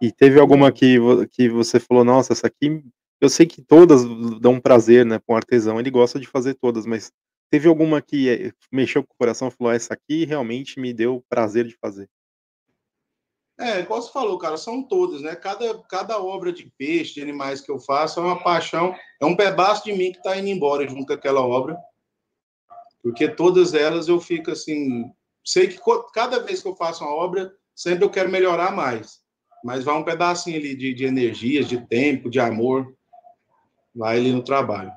E teve alguma que, que você falou, nossa, essa aqui, eu sei que todas dão prazer, né, para um artesão, ele gosta de fazer todas, mas teve alguma que eh, mexeu com o coração e falou, essa aqui realmente me deu prazer de fazer? É, igual você falou, cara, são todas, né? Cada, cada obra de peixe, de animais que eu faço é uma paixão, é um pedaço de mim que está indo embora junto com aquela obra. Porque todas elas eu fico assim, sei que cada vez que eu faço uma obra, sempre eu quero melhorar mais. Mas vai um pedacinho ali de, de energias, de tempo, de amor, vai ali no trabalho.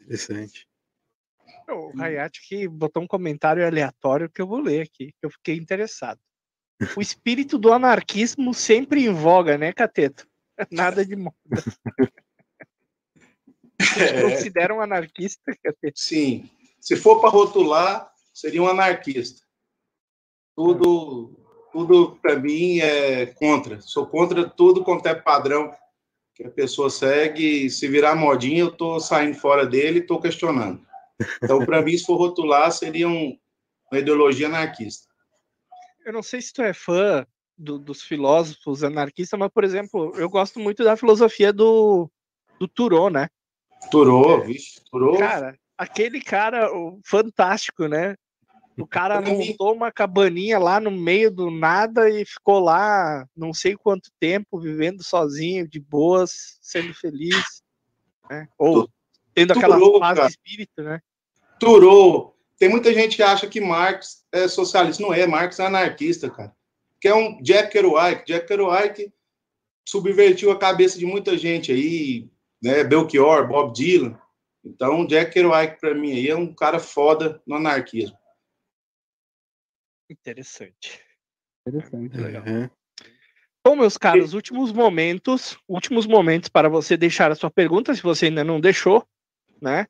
Interessante. O Hayat que botou um comentário aleatório que eu vou ler aqui, que eu fiquei interessado. O espírito do anarquismo sempre em voga, né, Cateto? Nada de moda. É. Considera um anarquista, Cateto? Sim. Se for para rotular, seria um anarquista. Tudo, tudo para mim é contra. Sou contra tudo quanto é padrão que a pessoa segue. Se virar modinha, eu estou saindo fora dele e estou questionando. Então, para mim, se for rotular, seria um, uma ideologia anarquista eu não sei se tu é fã do, dos filósofos anarquistas, mas, por exemplo, eu gosto muito da filosofia do, do Thoreau, né? É, vixe, Thoreau. Cara, aquele cara fantástico, né? O cara montou uma cabaninha lá no meio do nada e ficou lá não sei quanto tempo, vivendo sozinho, de boas, sendo feliz. Né? Ou tendo aquela paz de espírito, né? Thoreau, tem muita gente que acha que Marx é socialista. Não é, Marx é anarquista, cara. Que é um Jack Kerouac. Jack Kerouac subvertiu a cabeça de muita gente aí, né? Belchior, Bob Dylan. Então, Jack Kerouac, para mim, aí é um cara foda no anarquismo. Interessante. Interessante. legal. Uhum. Bom, meus caros, últimos momentos, últimos momentos para você deixar a sua pergunta, se você ainda não deixou, né?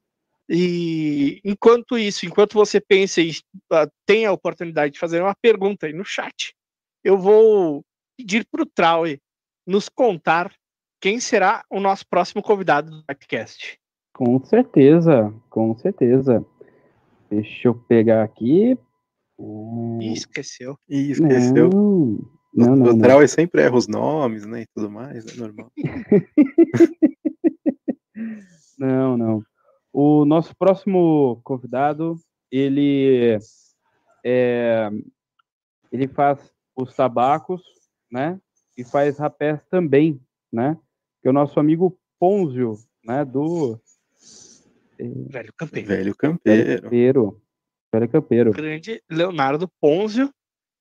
E enquanto isso, enquanto você pensa e uh, tem a oportunidade de fazer uma pergunta aí no chat, eu vou pedir para o Trau nos contar quem será o nosso próximo convidado do podcast. Com certeza, com certeza. Deixa eu pegar aqui. Ih, esqueceu. Ih, esqueceu. Não, não, não, o Trau sempre erra os nomes, né? E tudo mais, é normal. não, não. O nosso próximo convidado, ele é, ele faz os tabacos, né? E faz rapés também, né? Que é o nosso amigo Ponzio, né? Do Velho Campeiro. Velho Campeiro. Campeiro. Velho Campeiro. Grande Leonardo Ponzio,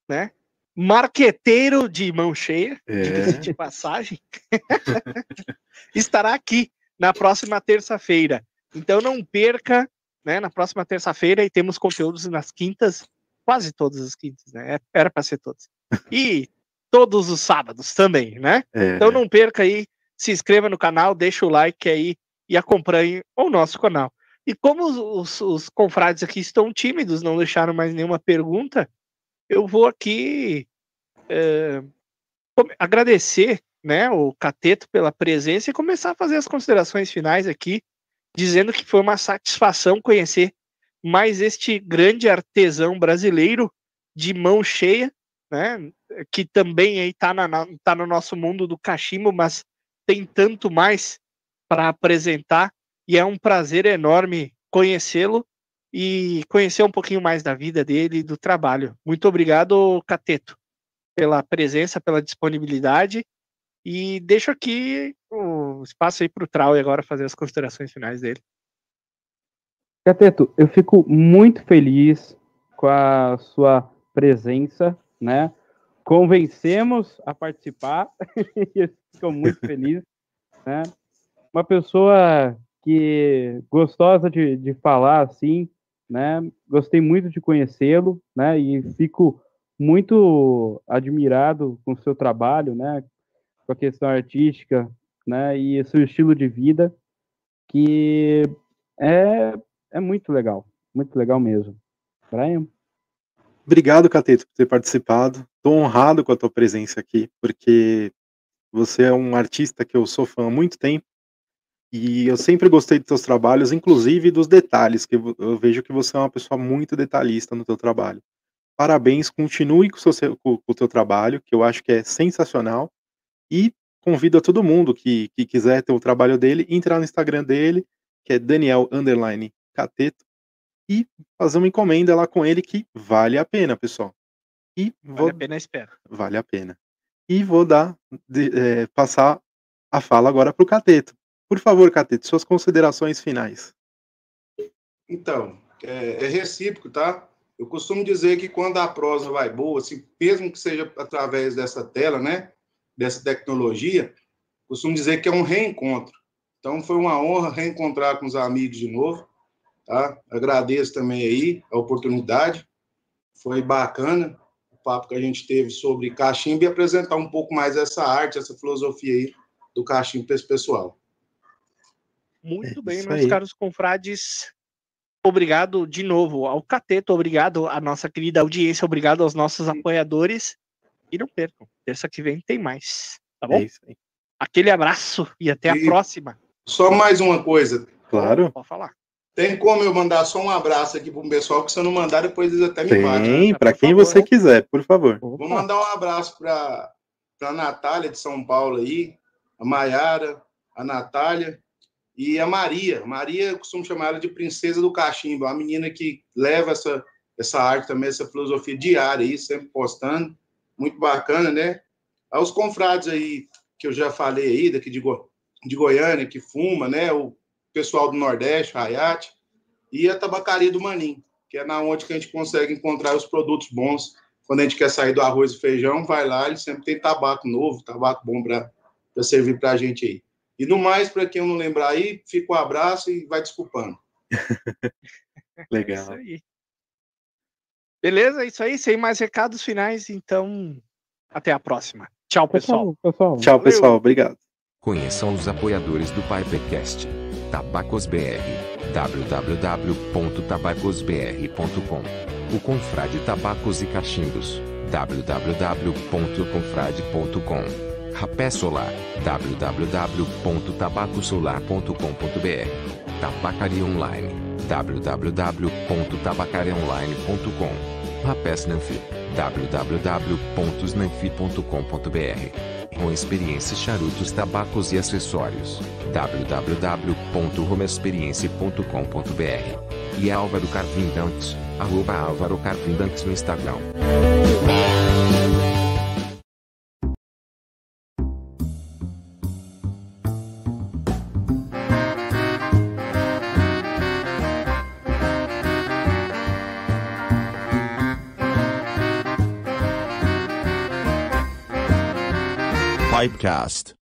né? Marqueteiro de mão cheia, é. de passagem, estará aqui na próxima terça-feira. Então não perca, né? Na próxima terça-feira e temos conteúdos nas quintas, quase todas as quintas, né? É, era para ser todas. E todos os sábados também, né? É. Então não perca aí, se inscreva no canal, deixa o like aí e acompanhe o nosso canal. E como os, os, os confrades aqui estão tímidos, não deixaram mais nenhuma pergunta, eu vou aqui é, agradecer né, o Cateto pela presença e começar a fazer as considerações finais aqui dizendo que foi uma satisfação conhecer mais este grande artesão brasileiro de mão cheia, né? Que também tá, na, tá no nosso mundo do cachimbo, mas tem tanto mais para apresentar e é um prazer enorme conhecê-lo e conhecer um pouquinho mais da vida dele e do trabalho. Muito obrigado, Cateto, pela presença, pela disponibilidade. E deixo aqui o espaço aí para o Trau agora fazer as considerações finais dele. Cateto, eu fico muito feliz com a sua presença, né? Convencemos a participar e fico muito feliz, né? Uma pessoa que gostosa de, de falar assim, né? Gostei muito de conhecê-lo, né? E fico muito admirado com o seu trabalho, né? Com a questão artística, né? E seu estilo de vida, que é é muito legal, muito legal mesmo. Brian? Obrigado, Cateto, por ter participado. Estou honrado com a tua presença aqui, porque você é um artista que eu sou fã há muito tempo e eu sempre gostei dos teus trabalhos, inclusive dos detalhes, que eu vejo que você é uma pessoa muito detalhista no teu trabalho. Parabéns, continue com o, seu, com o teu trabalho, que eu acho que é sensacional. E convido a todo mundo que, que quiser ter o trabalho dele, entrar no Instagram dele, que é Daniel Underline Cateto e fazer uma encomenda lá com ele que vale a pena, pessoal. E vou... Vale a pena a espera. Vale a pena. E vou dar, de, é, passar a fala agora para o Cateto. Por favor, Cateto, suas considerações finais. Então, é, é, recíproco, tá? Eu costumo dizer que quando a prosa vai boa, assim, mesmo que seja através dessa tela, né? Dessa tecnologia, costumo dizer que é um reencontro. Então, foi uma honra reencontrar com os amigos de novo. Tá? Agradeço também aí a oportunidade. Foi bacana o papo que a gente teve sobre cachimbo e apresentar um pouco mais essa arte, essa filosofia aí do cachimbo para esse pessoal. Muito é bem, meus aí. caros confrades. Obrigado de novo ao Cateto, obrigado à nossa querida audiência, obrigado aos nossos apoiadores. E não percam, terça que vem tem mais, tá bom? É Aquele abraço e até e a próxima. Só mais uma coisa. Claro. Pode falar. Tem como eu mandar só um abraço aqui para o pessoal, que se eu não mandar, depois eles até me Tem, batem. Tem, para quem favor. você quiser, por favor. Vou mandar um abraço para a Natália de São Paulo aí, a Maiara, a Natália e a Maria. Maria, eu costumo chamar ela de princesa do cachimbo, a menina que leva essa, essa arte também, essa filosofia diária aí, sempre postando. Muito bacana, né? Aos confrades aí, que eu já falei aí, daqui de, Go de Goiânia, que fuma, né? O pessoal do Nordeste, Hayat, e a tabacaria do Manim, que é na onde que a gente consegue encontrar os produtos bons. Quando a gente quer sair do arroz e feijão, vai lá, ele sempre tem tabaco novo, tabaco bom para servir para a gente aí. E no mais, para quem não lembrar aí, fica um abraço e vai desculpando. Legal. É isso Beleza, é isso aí. Sem mais recados finais, então até a próxima. Tchau, pessoal. pessoal. Tchau, pessoal. Obrigado. Conheçam os apoiadores do Pipecast. TabacosBR www.tabacosbr.com O Confrade Tabacos e Cachimbos www.confrade.com Rapé Solar. www.tabacosolar.com.br Tabacaria Online. www.tabacariaonline.com Rapés Nanfi www.snanfi.com.br com. Experiência charutos, tabacos e acessórios. www.romexperience.com.br E Álvaro Carvindantes, arroba Álvaro Carvindantes no Instagram. Pipecast.